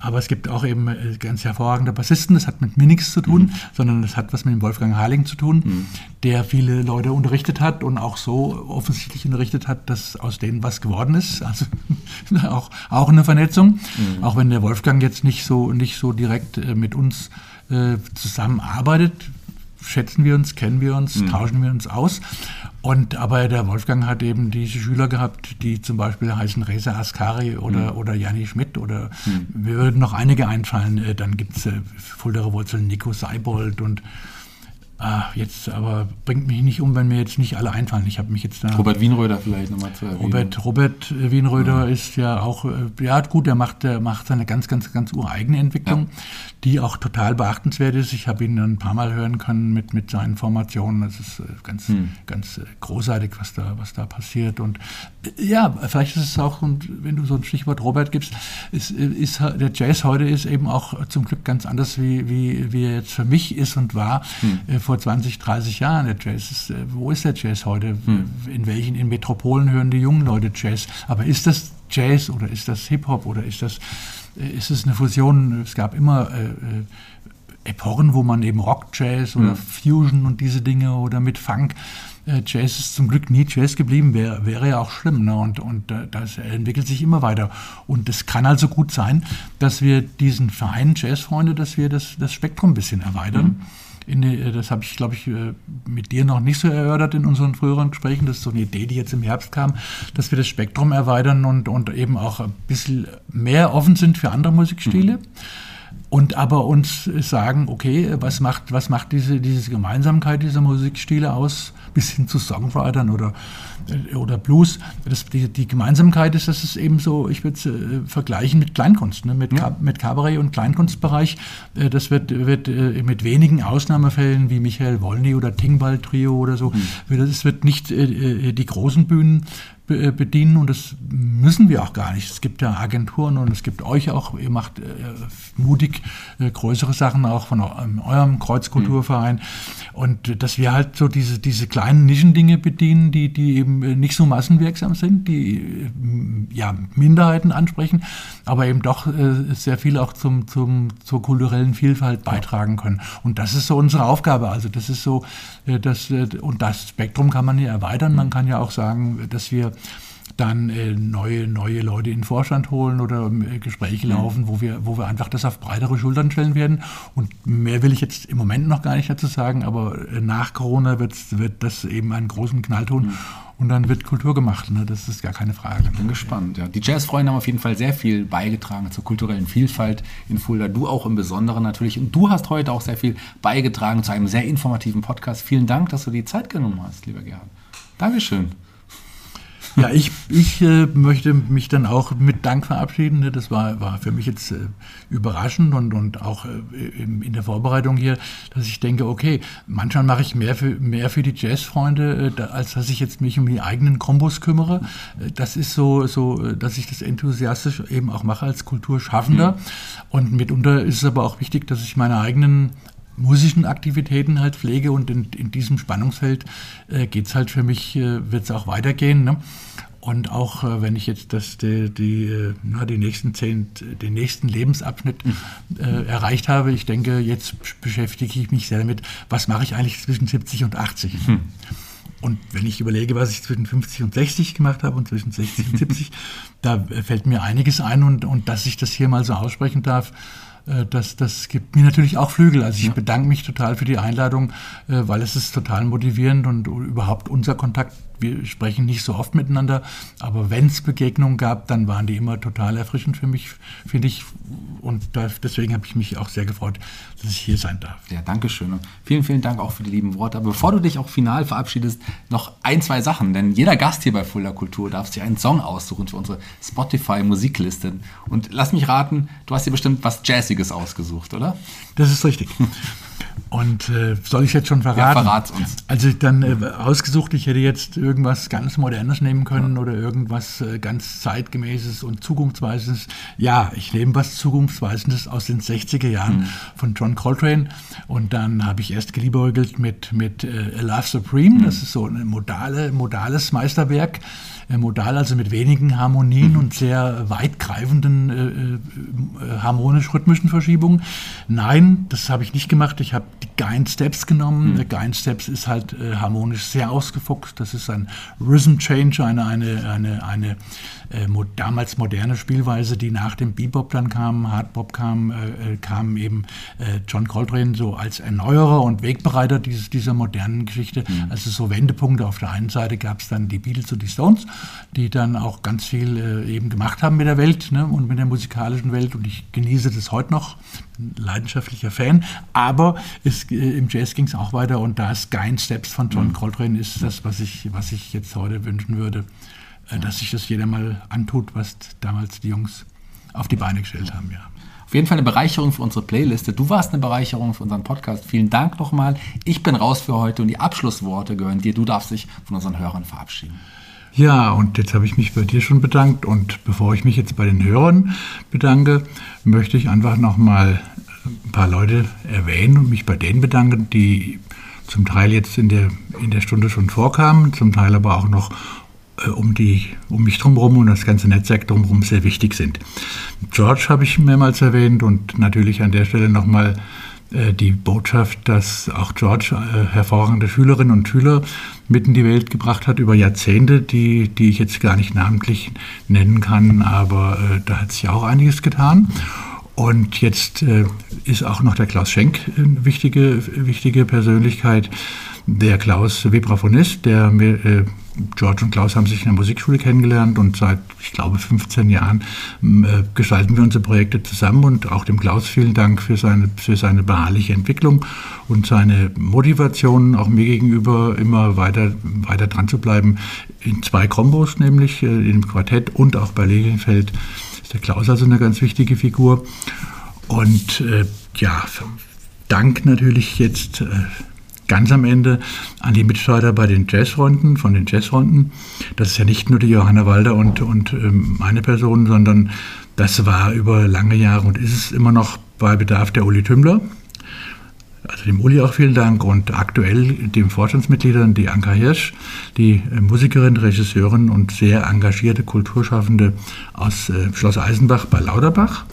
aber es gibt auch eben äh, ganz hervorragende Bassisten. Das hat mit mir nichts zu tun, mhm. sondern das hat was mit dem Wolfgang Harling zu tun, mhm. der viele Leute unterrichtet hat und auch so offensichtlich unterrichtet hat, dass aus denen was geworden ist. Also *laughs* auch, auch eine Vernetzung. Mhm. Auch wenn der Wolfgang jetzt nicht so, nicht so direkt äh, mit uns äh, zusammenarbeitet schätzen wir uns, kennen wir uns, mhm. tauschen wir uns aus. Und aber der Wolfgang hat eben diese Schüler gehabt, die zum Beispiel heißen Reza Askari oder, mhm. oder Janni Schmidt oder mhm. mir würden noch einige einfallen. Äh, dann gibt es äh, Fulderer Wurzeln, Nico Seibold und Ah, jetzt aber bringt mich nicht um, wenn mir jetzt nicht alle einfallen. Ich habe mich jetzt da. Robert Wienröder vielleicht nochmal zu erwähnen. Robert, Robert Wienröder ja. ist ja auch, äh, ja gut, der macht, der macht seine ganz, ganz, ganz ureigene Entwicklung, ja. die auch total beachtenswert ist. Ich habe ihn ein paar Mal hören können mit, mit seinen Formationen. Das ist äh, ganz, hm. ganz äh, großartig, was da, was da passiert. Und ja, vielleicht ist es auch, und wenn du so ein Stichwort Robert gibst, ist, ist der Jazz heute ist eben auch zum Glück ganz anders, wie, wie, wie er jetzt für mich ist und war. Hm vor 20, 30 Jahren. Der Jazz ist, äh, wo ist der Jazz heute? Hm. In welchen in Metropolen hören die jungen Leute Jazz? Aber ist das Jazz oder ist das Hip-Hop oder ist das äh, ist es eine Fusion? Es gab immer äh, äh Epochen, wo man eben Rock, Jazz oder hm. Fusion und diese Dinge oder mit Funk. Jazz ist zum Glück nie Jazz geblieben, wäre wäre ja auch schlimm. Ne? Und, und das entwickelt sich immer weiter. Und es kann also gut sein, dass wir diesen Verein Jazzfreunde, dass wir das, das Spektrum ein bisschen erweitern. Mhm die, das habe ich, glaube ich, äh, mit dir noch nicht so erörtert in unseren früheren Gesprächen. Das ist so eine Idee, die jetzt im Herbst kam, dass wir das Spektrum erweitern und, und eben auch ein bisschen mehr offen sind für andere Musikstile. Mhm. Und aber uns sagen, okay, was macht, was macht diese, diese Gemeinsamkeit dieser Musikstile aus? bis hin zu Songwritern oder, oder Blues. Das, die, die, Gemeinsamkeit ist, dass es eben so, ich würde es äh, vergleichen mit Kleinkunst, ne? mit, ja. mit Kabarett und Kleinkunstbereich. Äh, das wird, wird äh, mit wenigen Ausnahmefällen wie Michael Wolny oder Tingbal Trio oder so, mhm. es wird nicht die großen Bühnen bedienen und das müssen wir auch gar nicht. Es gibt ja Agenturen und es gibt euch auch, ihr macht äh, mutig äh, größere Sachen auch von ähm, eurem Kreuzkulturverein mhm. und dass wir halt so diese, diese kleinen Nischendinge bedienen, die, die eben nicht so massenwirksam sind, die ja Minderheiten ansprechen, aber eben doch sehr viel auch zum, zum, zur kulturellen Vielfalt beitragen können. Und das ist so unsere Aufgabe. Also das ist so, das, und das Spektrum kann man ja erweitern. Man kann ja auch sagen, dass wir dann äh, neue, neue Leute in den Vorstand holen oder äh, Gespräche mhm. laufen, wo wir, wo wir einfach das auf breitere Schultern stellen werden. Und mehr will ich jetzt im Moment noch gar nicht dazu sagen, aber äh, nach Corona wird das eben einen großen Knall tun. Mhm. Und dann wird Kultur gemacht, ne? das ist gar keine Frage. Ich bin gespannt. Ja. Die Jazzfreunde haben auf jeden Fall sehr viel beigetragen zur kulturellen Vielfalt in Fulda. Du auch im Besonderen natürlich. Und du hast heute auch sehr viel beigetragen zu einem sehr informativen Podcast. Vielen Dank, dass du die Zeit genommen hast, lieber Gerhard. Dankeschön. Ja, ich, ich äh, möchte mich dann auch mit Dank verabschieden. Ne? Das war, war für mich jetzt äh, überraschend und, und auch äh, in, in, der Vorbereitung hier, dass ich denke, okay, manchmal mache ich mehr für, mehr für die Jazzfreunde, äh, als dass ich jetzt mich um die eigenen Kombos kümmere. Äh, das ist so, so, äh, dass ich das enthusiastisch eben auch mache als Kulturschaffender. Mhm. Und mitunter ist es aber auch wichtig, dass ich meine eigenen musischen Aktivitäten halt pflege und in, in diesem Spannungsfeld äh, geht es halt für mich, äh, wird es auch weitergehen. Ne? Und auch äh, wenn ich jetzt das, die, die, äh, na, die nächsten zehn, den nächsten Lebensabschnitt mhm. äh, erreicht habe, ich denke, jetzt beschäftige ich mich sehr damit, was mache ich eigentlich zwischen 70 und 80. Mhm. Und wenn ich überlege, was ich zwischen 50 und 60 gemacht habe und zwischen 60 und 70, *laughs* da fällt mir einiges ein und, und dass ich das hier mal so aussprechen darf, äh, das, das gibt mir natürlich auch Flügel. Also ich bedanke mich total für die Einladung, äh, weil es ist total motivierend und überhaupt unser Kontakt wir sprechen nicht so oft miteinander, aber wenn es Begegnungen gab, dann waren die immer total erfrischend für mich, finde ich. Und da, deswegen habe ich mich auch sehr gefreut, dass ich hier sein darf. Ja, danke schön. Und vielen, vielen Dank auch für die lieben Worte. Aber bevor du dich auch final verabschiedest, noch ein, zwei Sachen. Denn jeder Gast hier bei Fulda Kultur darf sich einen Song aussuchen für unsere Spotify-Musikliste. Und lass mich raten, du hast dir bestimmt was Jazziges ausgesucht, oder? Das ist richtig. Und äh, soll ich jetzt schon verraten? Ja, verrat's uns. Also ich dann äh, ausgesucht, ich hätte jetzt irgendwas ganz Modernes nehmen können ja. oder irgendwas äh, ganz zeitgemäßes und zukunftsweisendes. Ja, ich nehme was zukunftsweisendes aus den 60er Jahren mhm. von John Coltrane. Und dann habe ich erst geliebäugelt mit, mit äh, A Love Supreme. Mhm. Das ist so ein modale, modales Meisterwerk. Äh, modal, also mit wenigen Harmonien mhm. und sehr weitgreifenden äh, äh, harmonisch-rhythmischen Verschiebungen. Nein, das habe ich nicht gemacht. Ich habe die Guine Steps genommen. Mhm. Guine Steps ist halt äh, harmonisch sehr ausgefuchst. Das ist ein Rhythm Change, eine, eine, eine, eine äh, mo damals moderne Spielweise, die nach dem Bebop dann kam, Hardbop kam, äh, kam eben John Coltrane so als Erneuerer und Wegbereiter dieses, dieser modernen Geschichte. Mhm. Also so Wendepunkte. Auf der einen Seite gab es dann die Beatles und die Stones die dann auch ganz viel äh, eben gemacht haben mit der Welt ne, und mit der musikalischen Welt. Und ich genieße das heute noch, leidenschaftlicher Fan. Aber es, äh, im Jazz ging es auch weiter und da ist Guine Steps von John mhm. Coltrane ist das, was ich, was ich jetzt heute wünschen würde, äh, dass sich das jeder mal antut, was damals die Jungs auf die Beine gestellt haben. Ja. Auf jeden Fall eine Bereicherung für unsere Playliste. Du warst eine Bereicherung für unseren Podcast. Vielen Dank nochmal. Ich bin raus für heute und die Abschlussworte gehören dir. Du darfst dich von unseren Hörern verabschieden. Ja, und jetzt habe ich mich bei dir schon bedankt und bevor ich mich jetzt bei den Hörern bedanke, möchte ich einfach nochmal ein paar Leute erwähnen und mich bei denen bedanken, die zum Teil jetzt in der, in der Stunde schon vorkamen, zum Teil aber auch noch äh, um, die, um mich drumherum und das ganze Netzwerk drumherum sehr wichtig sind. George habe ich mehrmals erwähnt und natürlich an der Stelle nochmal die Botschaft, dass auch George äh, hervorragende Schülerinnen und Schüler mit in die Welt gebracht hat über Jahrzehnte, die, die ich jetzt gar nicht namentlich nennen kann, aber äh, da hat sich auch einiges getan. Und jetzt äh, ist auch noch der Klaus Schenk eine wichtige, wichtige Persönlichkeit. Der Klaus Vibraphonist, der mir, äh, George und Klaus haben sich in der Musikschule kennengelernt und seit, ich glaube, 15 Jahren äh, gestalten wir unsere Projekte zusammen und auch dem Klaus vielen Dank für seine, für seine beharrliche Entwicklung und seine Motivation, auch mir gegenüber immer weiter, weiter dran zu bleiben. In zwei Kombos, nämlich äh, im Quartett und auch bei Lilienfeld ist der Klaus also eine ganz wichtige Figur. Und äh, ja, Dank natürlich jetzt äh, ganz am Ende an die Mitstreiter bei den Jazzrunden, von den Jazzrunden. Das ist ja nicht nur die Johanna Walder und, und ähm, meine Person, sondern das war über lange Jahre und ist es immer noch bei Bedarf der Uli Tümmler. Also dem Uli auch vielen Dank und aktuell dem Vorstandsmitgliedern, die Anka Hirsch, die äh, Musikerin, Regisseurin und sehr engagierte Kulturschaffende aus äh, Schloss Eisenbach bei Lauterbach.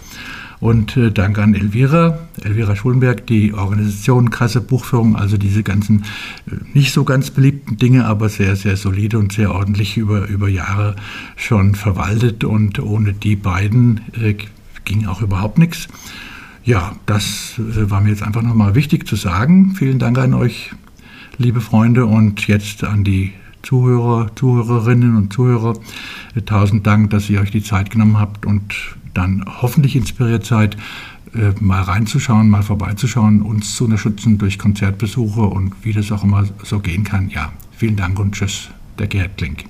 Und äh, Dank an Elvira, Elvira Schulenberg, die Organisation Krasse Buchführung, also diese ganzen äh, nicht so ganz beliebten Dinge, aber sehr, sehr solide und sehr ordentlich über, über Jahre schon verwaltet. Und ohne die beiden äh, ging auch überhaupt nichts. Ja, das äh, war mir jetzt einfach nochmal wichtig zu sagen. Vielen Dank an euch, liebe Freunde, und jetzt an die Zuhörer, Zuhörerinnen und Zuhörer. Äh, tausend Dank, dass ihr euch die Zeit genommen habt und dann hoffentlich inspiriert seid, äh, mal reinzuschauen, mal vorbeizuschauen, uns zu unterstützen durch Konzertbesuche und wie das auch immer so gehen kann. Ja, vielen Dank und tschüss, der Gerhard Klink.